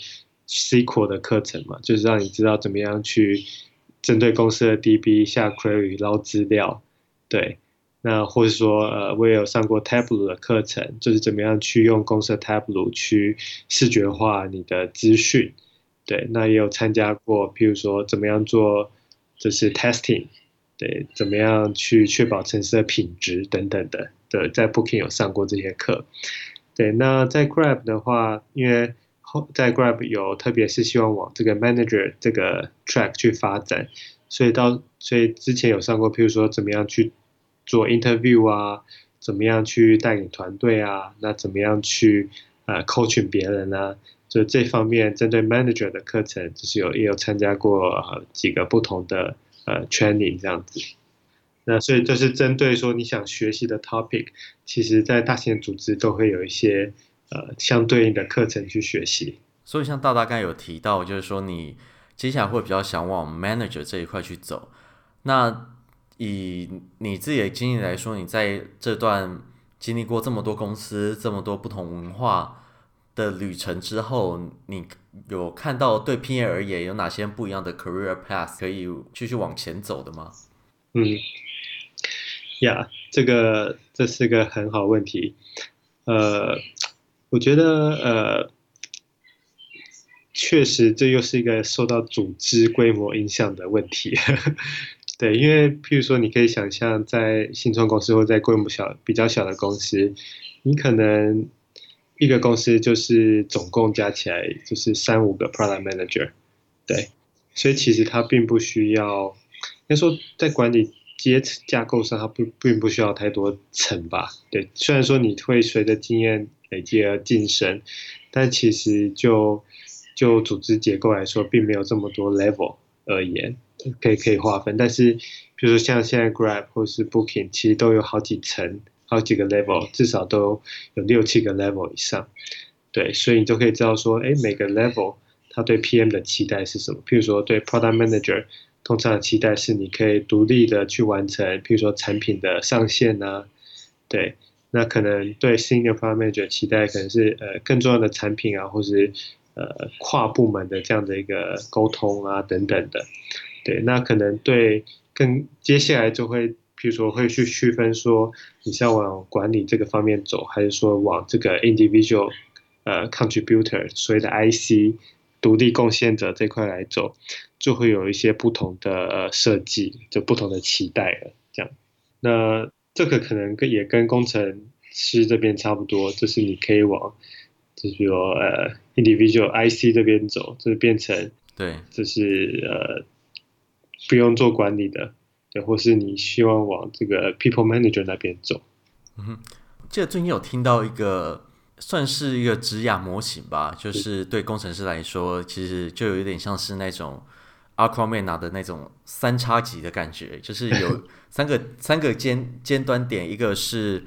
B: SQL 的课程嘛，就是让你知道怎么样去针对公司的 DB 下 query 捞资料，对。那或者说，呃，我也有上过 Tableau 的课程，就是怎么样去用公司 Tableau 去视觉化你的资讯，对。那也有参加过，譬如说怎么样做就是 testing，对，怎么样去确保城市的品质等等的，对，在 Booking 有上过这些课，对。那在 Grab 的话，因为后在 Grab 有，特别是希望往这个 manager 这个 track 去发展，所以到所以之前有上过，譬如说怎么样去做 interview 啊，怎么样去带领团队啊，那怎么样去呃 coaching 别人呢、啊？就这方面针对 manager 的课程，就是有也有参加过几个不同的呃 training 这样子。那所以就是针对说你想学习的 topic，其实在大型组织都会有一些。呃，相对应的课程去学习。
A: 所以像大大刚有提到，就是说你接下来会比较想往 manager 这一块去走。那以你自己的经历来说，你在这段经历过这么多公司、这么多不同文化的旅程之后，你有看到对 PM 而言有哪些不一样的 career path 可以继续往前走的吗？
B: 嗯，呀、这个这是个很好问题。呃。我觉得，呃，确实这又是一个受到组织规模影响的问题。[laughs] 对，因为譬如说，你可以想象，在新创公司或在规模小、比较小的公司，你可能一个公司就是总共加起来就是三五个 product manager。对，所以其实它并不需要，应该说在管理阶层架构上，它不并不需要太多层吧。对，虽然说你会随着经验。累积而晋升，但其实就就组织结构来说，并没有这么多 level 而言，可以可以划分。但是，比如说像现在 Grab 或是 Booking，其实都有好几层、好几个 level，至少都有六七个 level 以上。对，所以你就可以知道说，哎，每个 level 它对 PM 的期待是什么？譬如说，对 Product Manager，通常的期待是你可以独立的去完成，譬如说产品的上线啊，对。那可能对 Senior Product Manager 期待可能是呃更重要的产品啊，或是呃跨部门的这样的一个沟通啊等等的，对，那可能对更接下来就会，比如说会去区分说你是要往管理这个方面走，还是说往这个 Individual 呃 Contributor 所谓的 IC 独立贡献者这块来走，就会有一些不同的呃设计，就不同的期待了，这样，那。这个可能跟也跟工程师这边差不多，就是你可以往，就是说呃，individual IC 这边走，就是变成
A: 对，
B: 就是呃，不用做管理的，对，或是你希望往这个 people manager 那边走。
A: 嗯哼，记得最近有听到一个算是一个职涯模型吧，就是对工程师来说，其实就有一点像是那种 Aquaman 的那种三叉戟的感觉，就是有 [laughs] 三个三个尖尖端点，一个是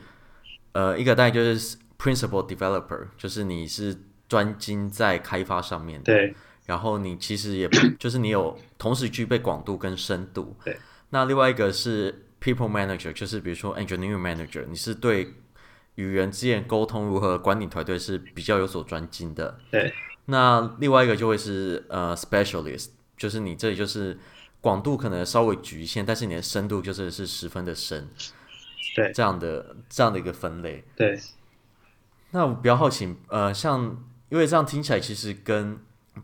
A: 呃一个大概就是 principal developer，就是你是专精在开发上面的，
B: 对。
A: 然后你其实也 [coughs] 就是你有同时具备广度跟深度。
B: 对。
A: 那另外一个是 people manager，就是比如说 engineering manager，你是对与人之间沟通如何管理团队是比较有所专精的。
B: 对。
A: 那另外一个就会是呃 specialist，就是你这里就是广度可能稍微局限，但是你的深度就是是十分的深。
B: 对。
A: 这样的这样的一个分类。
B: 对。
A: 那我比较好奇，呃，像因为这样听起来其实跟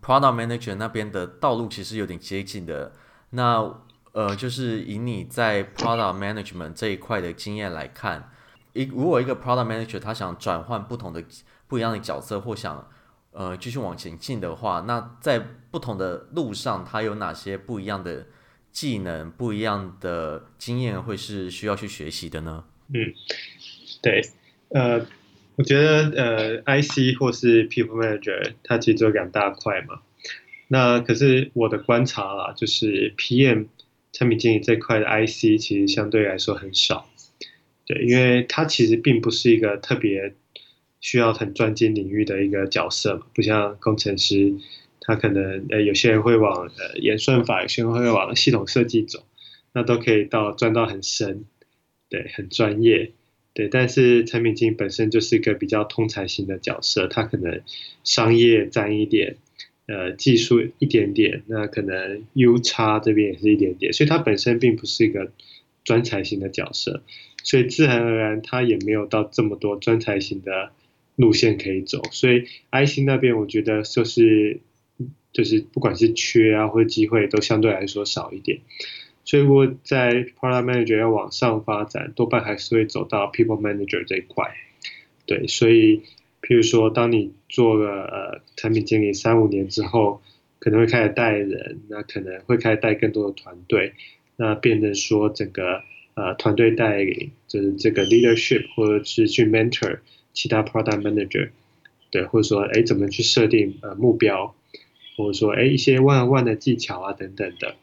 A: Product Manager 那边的道路其实有点接近的，那呃，就是以你在 Product Management 这一块的经验来看，一如果一个 Product Manager 他想转换不同的不一样的角色，或想呃继续往前进的话，那在不同的路上，他有哪些不一样的技能、不一样的经验，会是需要去学习的呢？
B: 嗯，对，呃。我觉得呃，IC 或是 People Manager，它其实只有两大块嘛。那可是我的观察啦，就是 PM 产品经理这块的 IC 其实相对来说很少。对，因为它其实并不是一个特别需要很专精领域的一个角色嘛，不像工程师，他可能呃有些人会往呃演算法，有些人会往系统设计走，那都可以到钻到很深，对，很专业。对，但是产品经理本身就是一个比较通才型的角色，他可能商业沾一点，呃，技术一点点，那可能 UX 这边也是一点点，所以他本身并不是一个专才型的角色，所以自然而然他也没有到这么多专才型的路线可以走，所以 IC 那边我觉得就是就是不管是缺啊或者机会都相对来说少一点。所以，如果在 Product Manager 要往上发展，多半还是会走到 People Manager 这一块。对，所以，譬如说，当你做了呃产品经理三五年之后，可能会开始带人，那可能会开始带更多的团队，那变成说整个呃团队带领，就是这个 leadership，或者是去 mentor 其他 Product Manager，对，或者说哎怎么去设定呃目标，或者说哎一些 one-on-one 的技巧啊等等的。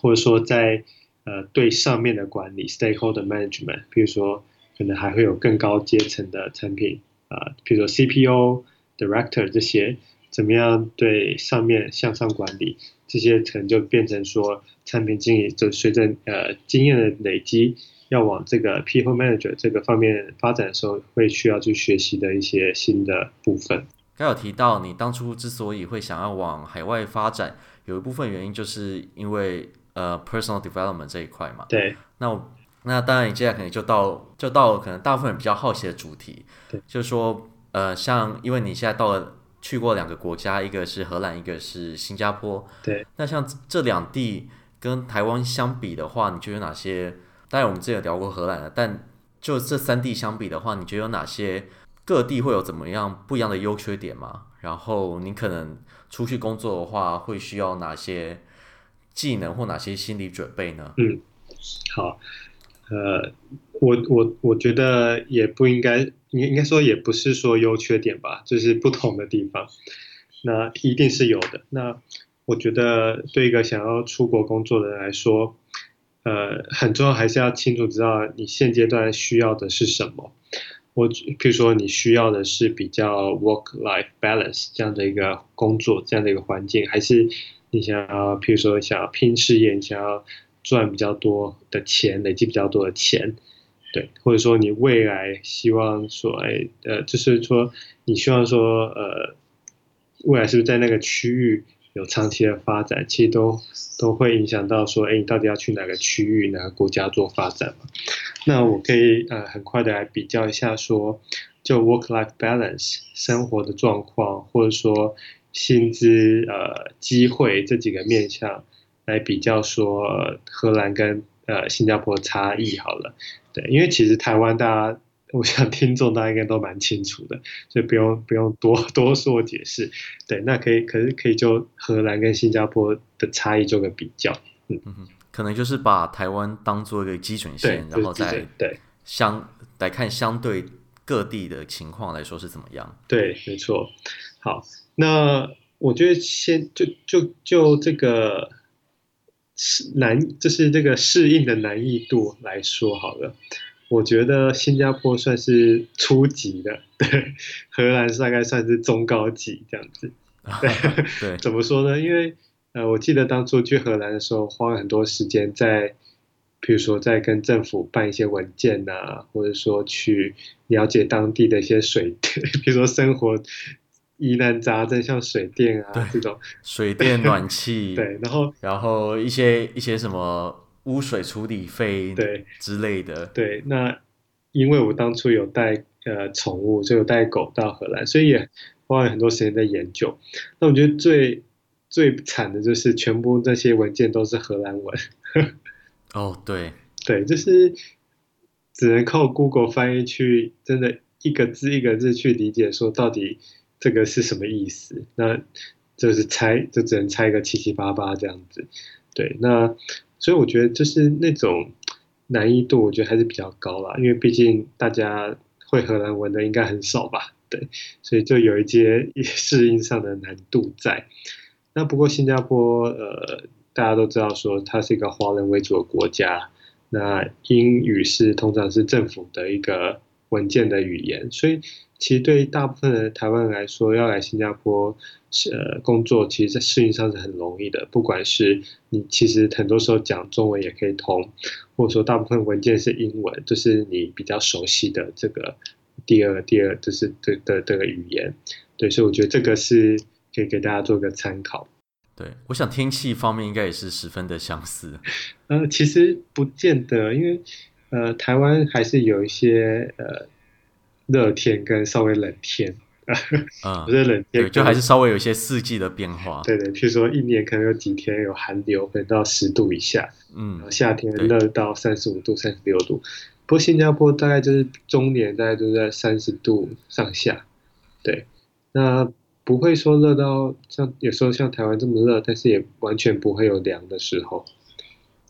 B: 或者说在呃对上面的管理 stakeholder management，比如说可能还会有更高阶层的产品啊，比如说 CPO director 这些，怎么样对上面向上管理，这些可能就变成说产品经理就随着呃经验的累积，要往这个 people manager 这个方面发展的时候，会需要去学习的一些新的部分。
A: 刚有提到你当初之所以会想要往海外发展，有一部分原因就是因为。呃，personal development 这一块嘛，
B: 对，
A: 那我那当然，你接下来可能就到就到可能大部分人比较好奇的主题，
B: 对，
A: 就是说，呃，像因为你现在到了去过两个国家，一个是荷兰，一个是新加坡，
B: 对，
A: 那像这两地跟台湾相比的话，你觉得有哪些？当然我们之前有聊过荷兰了，但就这三地相比的话，你觉得有哪些各地会有怎么样不一样的优缺点吗？然后你可能出去工作的话，会需要哪些？技能或哪些心理准备呢？
B: 嗯，好，呃，我我我觉得也不应该，应应该说也不是说优缺点吧，就是不同的地方，那一定是有的。那我觉得对一个想要出国工作的人来说，呃，很重要还是要清楚知道你现阶段需要的是什么。我比如说你需要的是比较 work-life balance 这样的一个工作，这样的一个环境，还是？你想要，譬如说想要拼事业，你想要赚比较多的钱，累积比较多的钱，对，或者说你未来希望说，哎，呃，就是说你希望说，呃，未来是不是在那个区域有长期的发展，其实都都会影响到说，哎，你到底要去哪个区域、哪个国家做发展嘛？那我可以呃很快的来比较一下说，就 work-life balance 生活的状况，或者说。薪资、呃，机会这几个面向来比较说荷兰跟呃新加坡差异好了，对，因为其实台湾大家，我想听众大家应该都蛮清楚的，所以不用不用多 [laughs] 多说解释，对，那可以可是可以就荷兰跟新加坡的差异做个比较，嗯。
A: 嗯可能就是把台湾当做一个基准线，然后再对相来看相对各地的情况来说是怎么样？
B: 对，没错。好，那我觉得先就就就这个难，就是这个适应的难易度来说好了。我觉得新加坡算是初级的，对，荷兰大概算是中高级这样子。对，对怎么说呢？因为呃，我记得当初去荷兰的时候，花了很多时间在，比如说在跟政府办一些文件啊，或者说去了解当地的一些水电，[laughs] 比如说生活疑难杂症，像水电啊这种，
A: 水电 [laughs] 暖气，
B: 对，然后
A: 然后一些一些什么。污水处理费对之类的
B: 对，对，那因为我当初有带呃宠物，就有带狗到荷兰，所以也花了很多时间在研究。那我觉得最最惨的就是全部这些文件都是荷兰文。
A: 哦，对 [laughs]
B: 对，就是只能靠 Google 翻译去，真的一个字一个字去理解，说到底这个是什么意思？那就是猜，就只能猜个七七八八这样子。对，那。所以我觉得就是那种难易度，我觉得还是比较高啦，因为毕竟大家会荷兰文的应该很少吧，对，所以就有一些适应上的难度在。那不过新加坡，呃，大家都知道说它是一个华人为主的国家，那英语是通常是政府的一个文件的语言，所以。其实对于大部分的台湾人来说，要来新加坡是呃工作，其实在适应上是很容易的。不管是你其实很多时候讲中文也可以通，或者说大部分文件是英文，就是你比较熟悉的这个第二第二就是的的这个语言。对，所以我觉得这个是可以给大家做个参考。
A: 对，我想天气方面应该也是十分的相似。
B: 呃，其实不见得，因为呃台湾还是有一些呃。热天跟稍微冷天，
A: 啊、[laughs] 嗯，冷天就还是稍微有一些四季的变化。
B: 对对，譬如说一年可能有几天有寒流，可能到十度以下，嗯，夏天热到三十五度、三十六度。不过新加坡大概就是中年，大概都在三十度上下。对，那不会说热到像有时候像台湾这么热，但是也完全不会有凉的时候。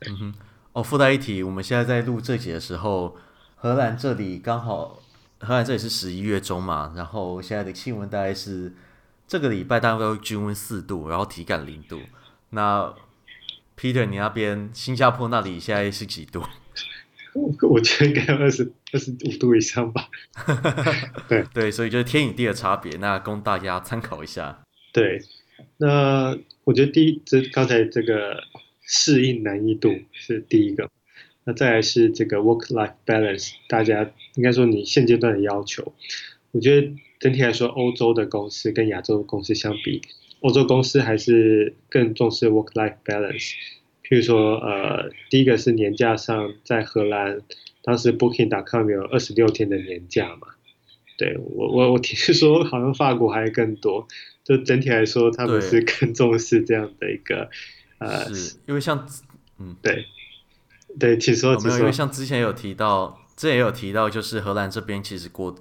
A: 嗯哼，哦，附带一提，我们现在在录这集的时候，荷兰这里刚好。荷兰这里是十一月中嘛，然后现在的气温大概是这个礼拜大概都均温四度，然后体感零度。那 Peter，你那边新加坡那里现在是几度？
B: 我 [laughs] 我觉得应该有二十二十五度以上吧。[laughs] 对
A: 对，所以就是天与地的差别，那供大家参考一下。
B: 对，那我觉得第一，这刚才这个适应难易度是第一个。那再来是这个 work-life balance，大家应该说你现阶段的要求，我觉得整体来说，欧洲的公司跟亚洲的公司相比，欧洲公司还是更重视 work-life balance。譬如说，呃，第一个是年假上，在荷兰，当时 Booking.com 有二十六天的年假嘛，对，我我我听说好像法国还更多，就整体来说，他们是更重视这样的一个，呃，
A: 因为像，嗯，
B: 对。对，其实
A: 没有，因为像之前有提到，之前也有提到，就是荷兰这边其实国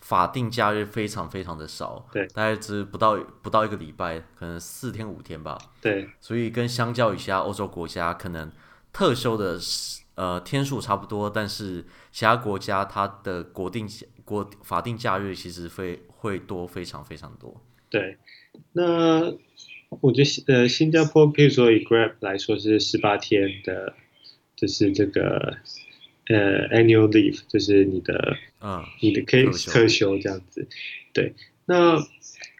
A: 法定假日非常非常的少，
B: 对，
A: 大概只不到不到一个礼拜，可能四天五天吧，
B: 对，
A: 所以跟相较于其他欧洲国家，可能特休的呃天数差不多，但是其他国家它的国定国法定假日其实非会多非常非常多。
B: 对，那我觉得呃新加坡，譬如说以 Grab 来说是十八天的。就是这个呃，annual leave，就是你的，
A: 啊，
B: 你的可以特休这样子，对。那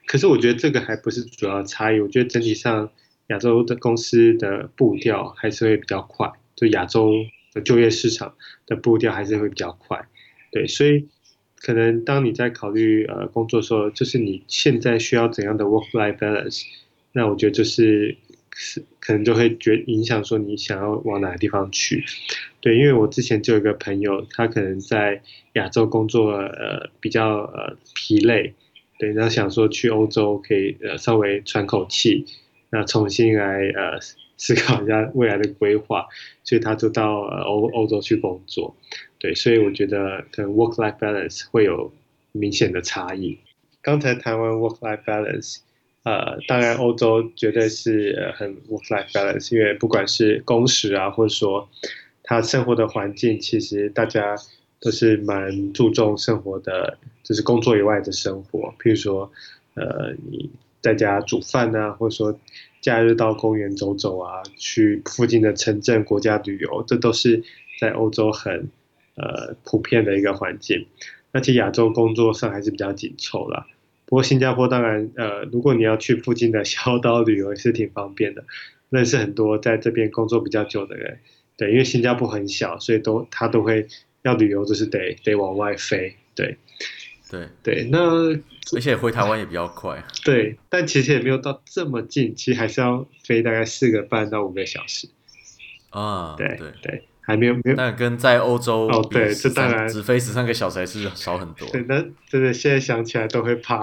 B: 可是我觉得这个还不是主要差异，我觉得整体上亚洲的公司的步调还是会比较快，就亚洲的就业市场的步调还是会比较快，对。所以可能当你在考虑呃工作的时候，就是你现在需要怎样的 work-life balance，那我觉得就是。是，可能就会觉影响说你想要往哪个地方去，对，因为我之前就有一个朋友，他可能在亚洲工作呃比较呃疲累，对，然后想说去欧洲可以呃稍微喘口气，那重新来呃思考一下未来的规划，所以他就到呃欧欧洲去工作，对，所以我觉得可能 work life balance 会有明显的差异。刚才谈完 work life balance。呃，当然欧洲绝对是很 work-life balance，因为不管是工时啊，或者说他生活的环境，其实大家都是蛮注重生活的，就是工作以外的生活，譬如说，呃，你在家煮饭啊，或者说假日到公园走走啊，去附近的城镇、国家旅游，这都是在欧洲很呃普遍的一个环境。而且亚洲工作上还是比较紧凑啦。不过新加坡当然，呃，如果你要去附近的小岛旅游也是挺方便的，[laughs] 认识很多在这边工作比较久的人。对，因为新加坡很小，所以都他都会要旅游，就是得得往外飞。对，
A: 对
B: 对，那
A: 而且回台湾也比较快。[laughs]
B: 对，但其实也没有到这么近，其实还是要飞大概四个半到五个小时。
A: 啊，
B: 对
A: 对
B: 对。还没有没有，
A: 但跟在欧洲
B: 哦，对，这当然
A: 只飞十三个小时还是少很多。
B: 对，那真的现在想起来都会怕。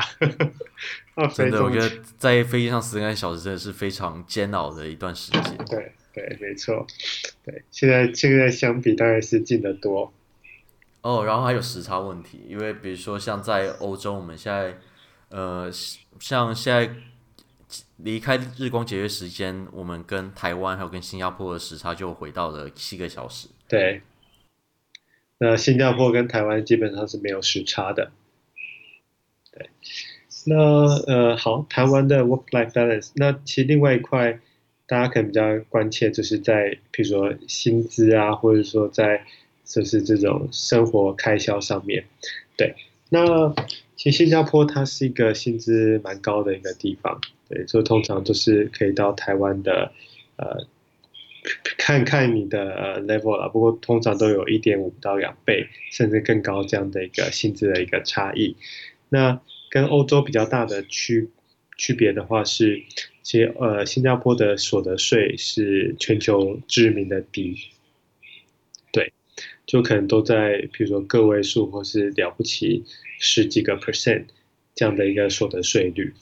B: [laughs]
A: 真的，我觉得在飞机上十三个小时真的是非常煎熬的一段时间。
B: 对对，没错。对，现在现在相比当然是近得多。
A: 哦，然后还有时差问题，因为比如说像在欧洲，我们现在呃，像现在。离开日光节约时间，我们跟台湾还有跟新加坡的时差就回到了七个小时。
B: 对，那新加坡跟台湾基本上是没有时差的。对，那呃好，台湾的 work-life balance，那其实另外一块大家可能比较关切，就是在比如说薪资啊，或者说在就是这种生活开销上面。对，那其实新加坡它是一个薪资蛮高的一个地方。对，所以通常都是可以到台湾的，呃，看看你的 level 了。不过通常都有一点五到两倍，甚至更高这样的一个薪资的一个差异。那跟欧洲比较大的区区别的话是，其实呃，新加坡的所得税是全球知名的低，对，就可能都在比如说个位数或是了不起十几个 percent 这样的一个所得税率。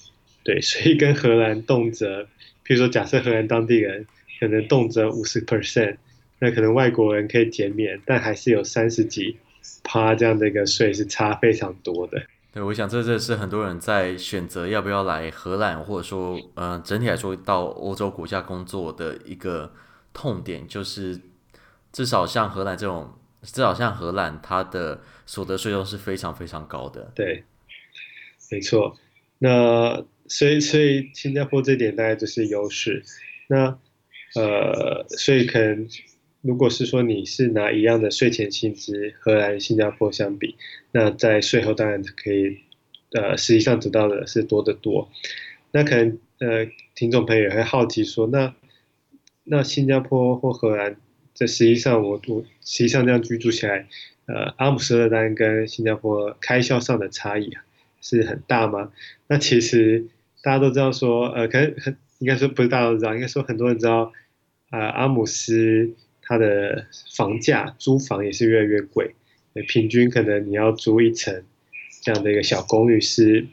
B: 对，所以跟荷兰动辄，譬如说，假设荷兰当地人可能动辄五十 percent，那可能外国人可以减免，但还是有三十几趴这样的一个税是差非常多的。
A: 对，我想这这是很多人在选择要不要来荷兰，或者说，嗯、呃，整体来说到欧洲国家工作的一个痛点，就是至少像荷兰这种，至少像荷兰，它的所得税都是非常非常高的。
B: 对，没错。那所以，所以新加坡这点大概就是优势。那呃，所以可能如果是说你是拿一样的税前薪资，荷兰、新加坡相比，那在税后当然可以，呃，实际上得到的是多得多。那可能呃，听众朋友也会好奇说，那那新加坡或荷兰，这实际上我我实际上这样居住起来，呃，阿姆斯特丹跟新加坡开销上的差异是很大吗？那其实。大家都知道说，呃，可能很应该说不是大家都知道，应该说很多人知道，啊、呃，阿姆斯它的房价租房也是越来越贵，平均可能你要租一层这样的一个小公寓是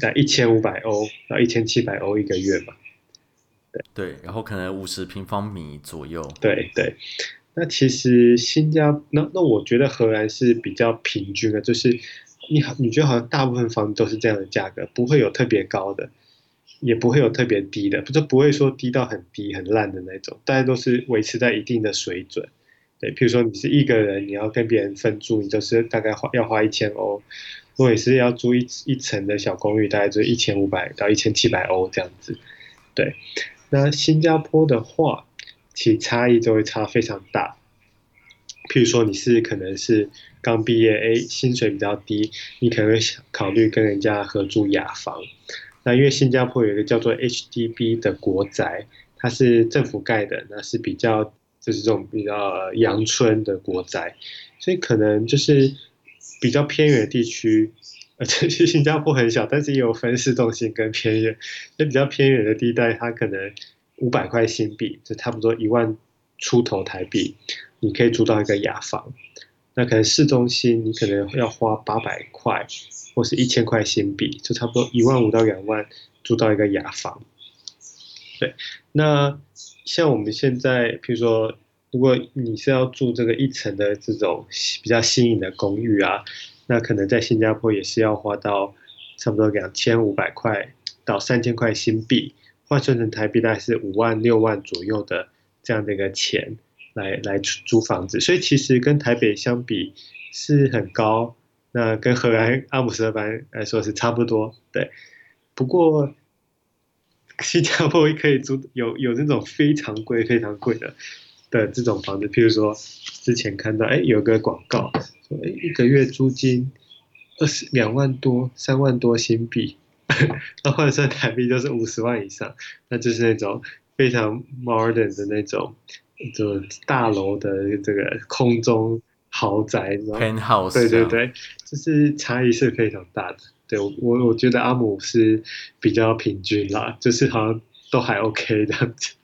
B: 在一千五百欧到一千七百欧一个月嘛，对
A: 对，然后可能五十平方米左右，
B: 对对。那其实新加那那我觉得荷兰是比较平均的，就是。你好，你觉得好像大部分房子都是这样的价格，不会有特别高的，也不会有特别低的，不就不会说低到很低很烂的那种，大家都是维持在一定的水准。对，譬如说你是一个人，你要跟别人分住，你就是大概花要花一千欧；如果你是要租一一层的小公寓，大概就一千五百到一千七百欧这样子。对，那新加坡的话，其差异就会差非常大。譬如说你是可能是。刚毕业，哎，薪水比较低，你可能会想考虑跟人家合租雅房。那因为新加坡有一个叫做 HDB 的国宅，它是政府盖的，那是比较就是这种比较阳春的国宅，所以可能就是比较偏远的地区，[laughs] 而且新加坡很小，但是也有分市中心跟偏远，那比较偏远的地带，它可能五百块新币，就差不多一万出头台币，你可以租到一个雅房。那可能市中心你可能要花八百块，或是一千块新币，就差不多一万五到两万租到一个雅房。对，那像我们现在，譬如说，如果你是要住这个一层的这种比较新颖的公寓啊，那可能在新加坡也是要花到差不多两千五百块到三千块新币，换算成台币大概是五万六万左右的这样的一个钱来来租房子，所以其实跟台北相比是很高，那跟荷兰阿姆斯特丹来说是差不多，对。不过新加坡可以租有有那种非常贵非常贵的的这种房子，譬如说之前看到哎有个广告说哎一个月租金二十两万多三万多新币。[laughs] 那换算台币就是五十万以上，那就是那种非常 modern 的那种，就大楼的这个空中豪宅
A: ，penthouse，
B: 对对对，就是差异是非常大的。对我我觉得阿姆是比较平均啦，就是好像都还 OK 这样子。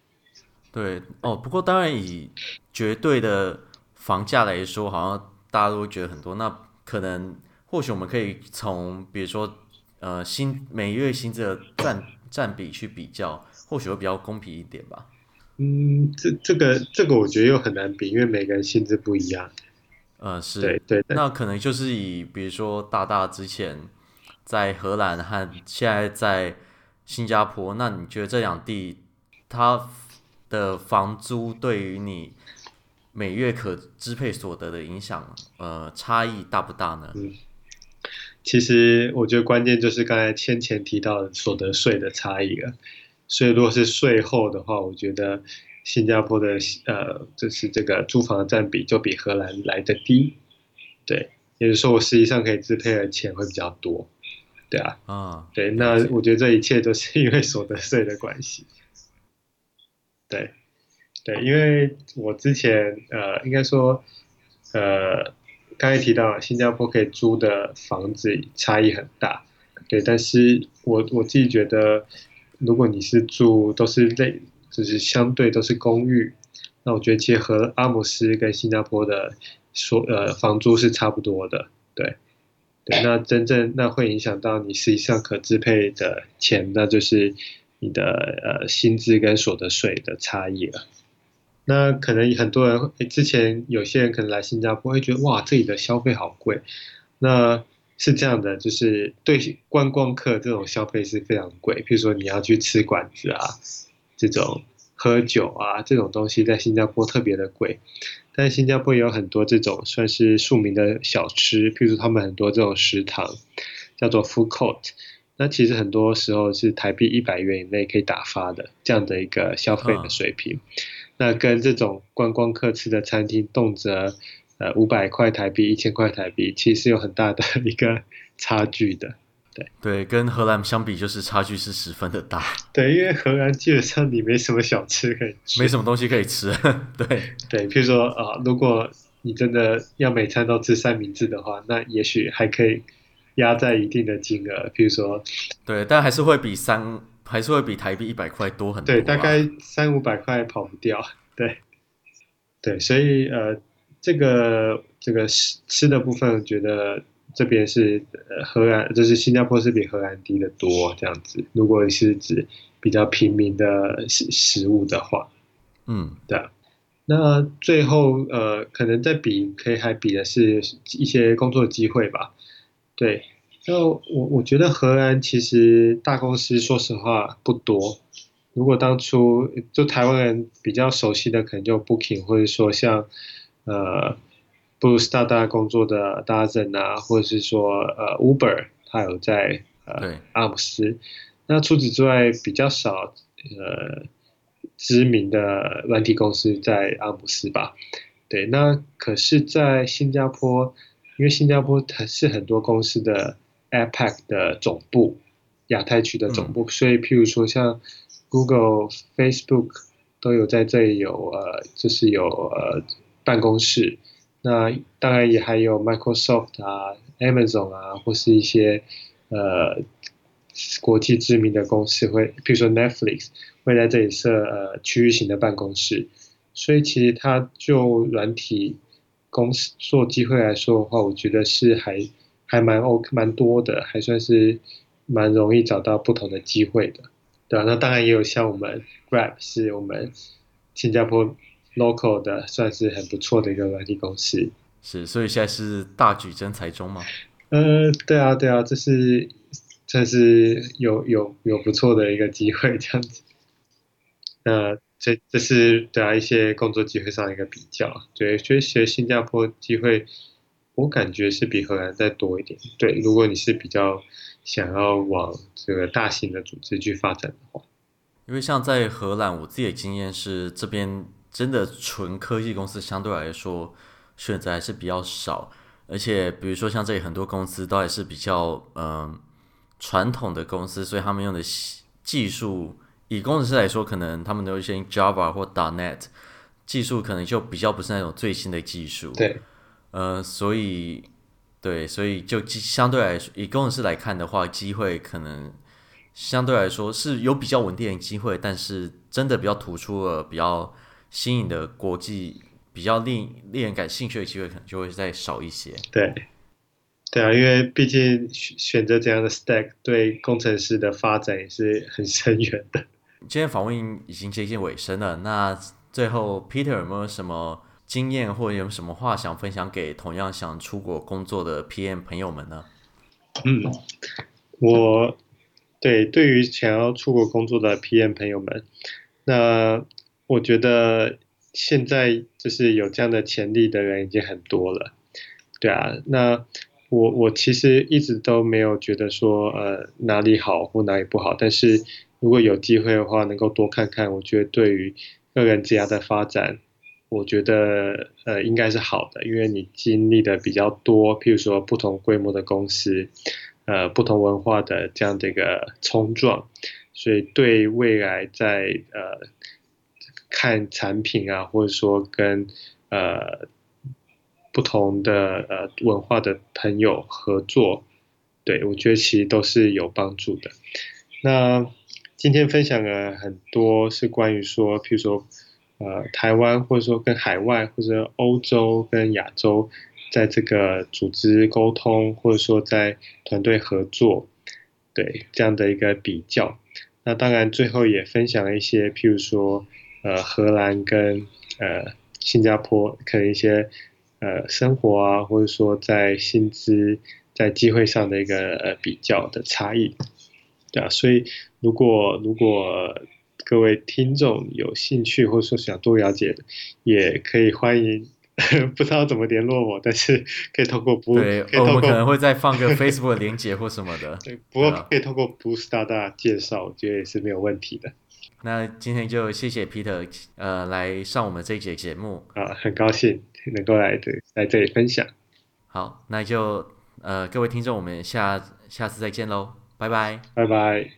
A: 对哦，不过当然以绝对的房价来说，好像大家都会觉得很多。那可能或许我们可以从比如说。呃，薪每月薪资的占占比去比较，或许会比较公平一点吧。
B: 嗯，这这个这个我觉得又很难比，因为每个人性质不一样。
A: 呃，是，
B: 对对，对。
A: 那可能就是以比如说大大之前在荷兰和现在在新加坡，那你觉得这两地它的房租对于你每月可支配所得的影响，呃，差异大不大呢？
B: 嗯。其实我觉得关键就是刚才先前提到的所得税的差异了。所以如果是税后的话，我觉得新加坡的呃，就是这个租房的占比就比荷兰来的低。对，也就是说我实际上可以支配的钱会比较多。对啊，
A: 啊，
B: 对，那我觉得这一切都是因为所得税的关系。对，对，因为我之前呃，应该说呃。刚才提到新加坡可以租的房子差异很大，对，但是我我自己觉得，如果你是住都是类，就是相对都是公寓，那我觉得其实和阿姆斯跟新加坡的所呃房租是差不多的，对，对，[laughs] 那真正那会影响到你实际上可支配的钱，那就是你的呃薪资跟所得税的差异了。那可能很多人，诶，之前有些人可能来新加坡会觉得，哇，这里的消费好贵。那是这样的，就是对观光客这种消费是非常贵。譬如说你要去吃馆子啊，这种喝酒啊，这种东西在新加坡特别的贵。但是新加坡也有很多这种算是庶民的小吃，譬如说他们很多这种食堂叫做 food court，那其实很多时候是台币一百元以内可以打发的这样的一个消费的水平。那跟这种观光客吃的餐厅，动辄呃五百块台币、一千块台币，其实有很大的一个差距的。对
A: 对，跟荷兰相比，就是差距是十分的大。
B: 对，因为荷兰基本上你没什么小吃可以吃，
A: 没什么东西可以吃。对 [laughs]
B: 对，譬如说啊、呃，如果你真的要每餐都吃三明治的话，那也许还可以压在一定的金额，譬如说，
A: 对，但还是会比三。还是会比台币一百块多很多。
B: 对，大概三五百块跑不掉。对，对，所以呃，这个这个吃吃的部分，我觉得这边是呃荷兰，就是新加坡是比荷兰低得多这样子。如果是指比较平民的食食物的话，
A: 嗯，
B: 对。那最后呃，可能再比可以还比的是一些工作机会吧，对。就我我觉得荷兰其实大公司说实话不多。如果当初就台湾人比较熟悉的，可能就 Booking，或者说像呃布鲁斯大大工作的 Dazn 啊，或者是说呃 Uber，它有在呃阿姆斯。那除此之外比较少呃知名的软体公司在阿姆斯吧。对，那可是，在新加坡，因为新加坡它是很多公司的。APAC 的总部，亚太区的总部，嗯、所以譬如说像 Google、Facebook 都有在这里有呃，就是有呃办公室。那当然也还有 Microsoft 啊、Amazon 啊，或是一些呃国际知名的公司会，譬如说 Netflix 会在这里设呃区域型的办公室。所以其实它就软体公司做机会来说的话，我觉得是还。还蛮 OK，蛮多的，还算是蛮容易找到不同的机会的，对啊，那当然也有像我们 Grab 是我们新加坡 local 的，算是很不错的一个软体公司。是，
A: 所以现在是大举征才中吗？
B: 呃，对啊，对啊，这是这是有有有不错的一个机会这样子。那这这是对啊一些工作机会上的一个比较，对，学学新加坡机会，我感觉是比荷兰再多一点。对，如果你是比较想要往这个大型的组织去发展的话，
A: 因为像在荷兰，我自己的经验是这边真的纯科技公司相对来说选择还是比较少，而且比如说像这里很多公司都还是比较嗯传统的公司，所以他们用的技术。以工程师来说，可能他们都有一些 Java 或 .NET 技术，可能就比较不是那种最新的技术。
B: 对，
A: 呃，所以对，所以就相对来说，以工程师来看的话，机会可能相对来说是有比较稳定的机会，但是真的比较突出了比较新颖的国际、比较令令人感兴趣的机会，可能就会再少一些。
B: 对。对啊，因为毕竟选择这样的 stack 对工程师的发展也是很深远的。
A: 今天访问已经接近尾声了，那最后 Peter 有没有什么经验或者有什么话想分享给同样想出国工作的 PM 朋友们呢？
B: 嗯，我对对于想要出国工作的 PM 朋友们，那我觉得现在就是有这样的潜力的人已经很多了。对啊，那我我其实一直都没有觉得说呃哪里好或哪里不好，但是。如果有机会的话，能够多看看，我觉得对于个人职业的发展，我觉得呃应该是好的，因为你经历的比较多，譬如说不同规模的公司，呃不同文化的这样的一个冲撞，所以对未来在呃看产品啊，或者说跟呃不同的呃文化的朋友合作，对，我觉得其实都是有帮助的。那今天分享了很多是关于说，譬如说，呃，台湾或者说跟海外或者欧洲跟亚洲，在这个组织沟通或者说在团队合作，对这样的一个比较。那当然最后也分享了一些，譬如说，呃，荷兰跟呃新加坡可能一些呃生活啊，或者说在薪资在机会上的一个呃比较的差异。对啊，所以如果如果各位听众有兴趣，或者说想多了解的，也可以欢迎。[laughs] 不知道怎么联络我，但是可以透过不
A: 对，
B: 可以透过
A: 我们可能会再放个 [laughs] Facebook 连接或什么的。
B: 对，不过可以透过 Boost 大大介绍，我觉得也是没有问题的。
A: 那今天就谢谢 Peter，呃，来上我们这一节节目
B: 啊，很高兴能够来这来这里分享。
A: 好，那就呃各位听众，我们下下次再见喽。拜拜，
B: 拜拜。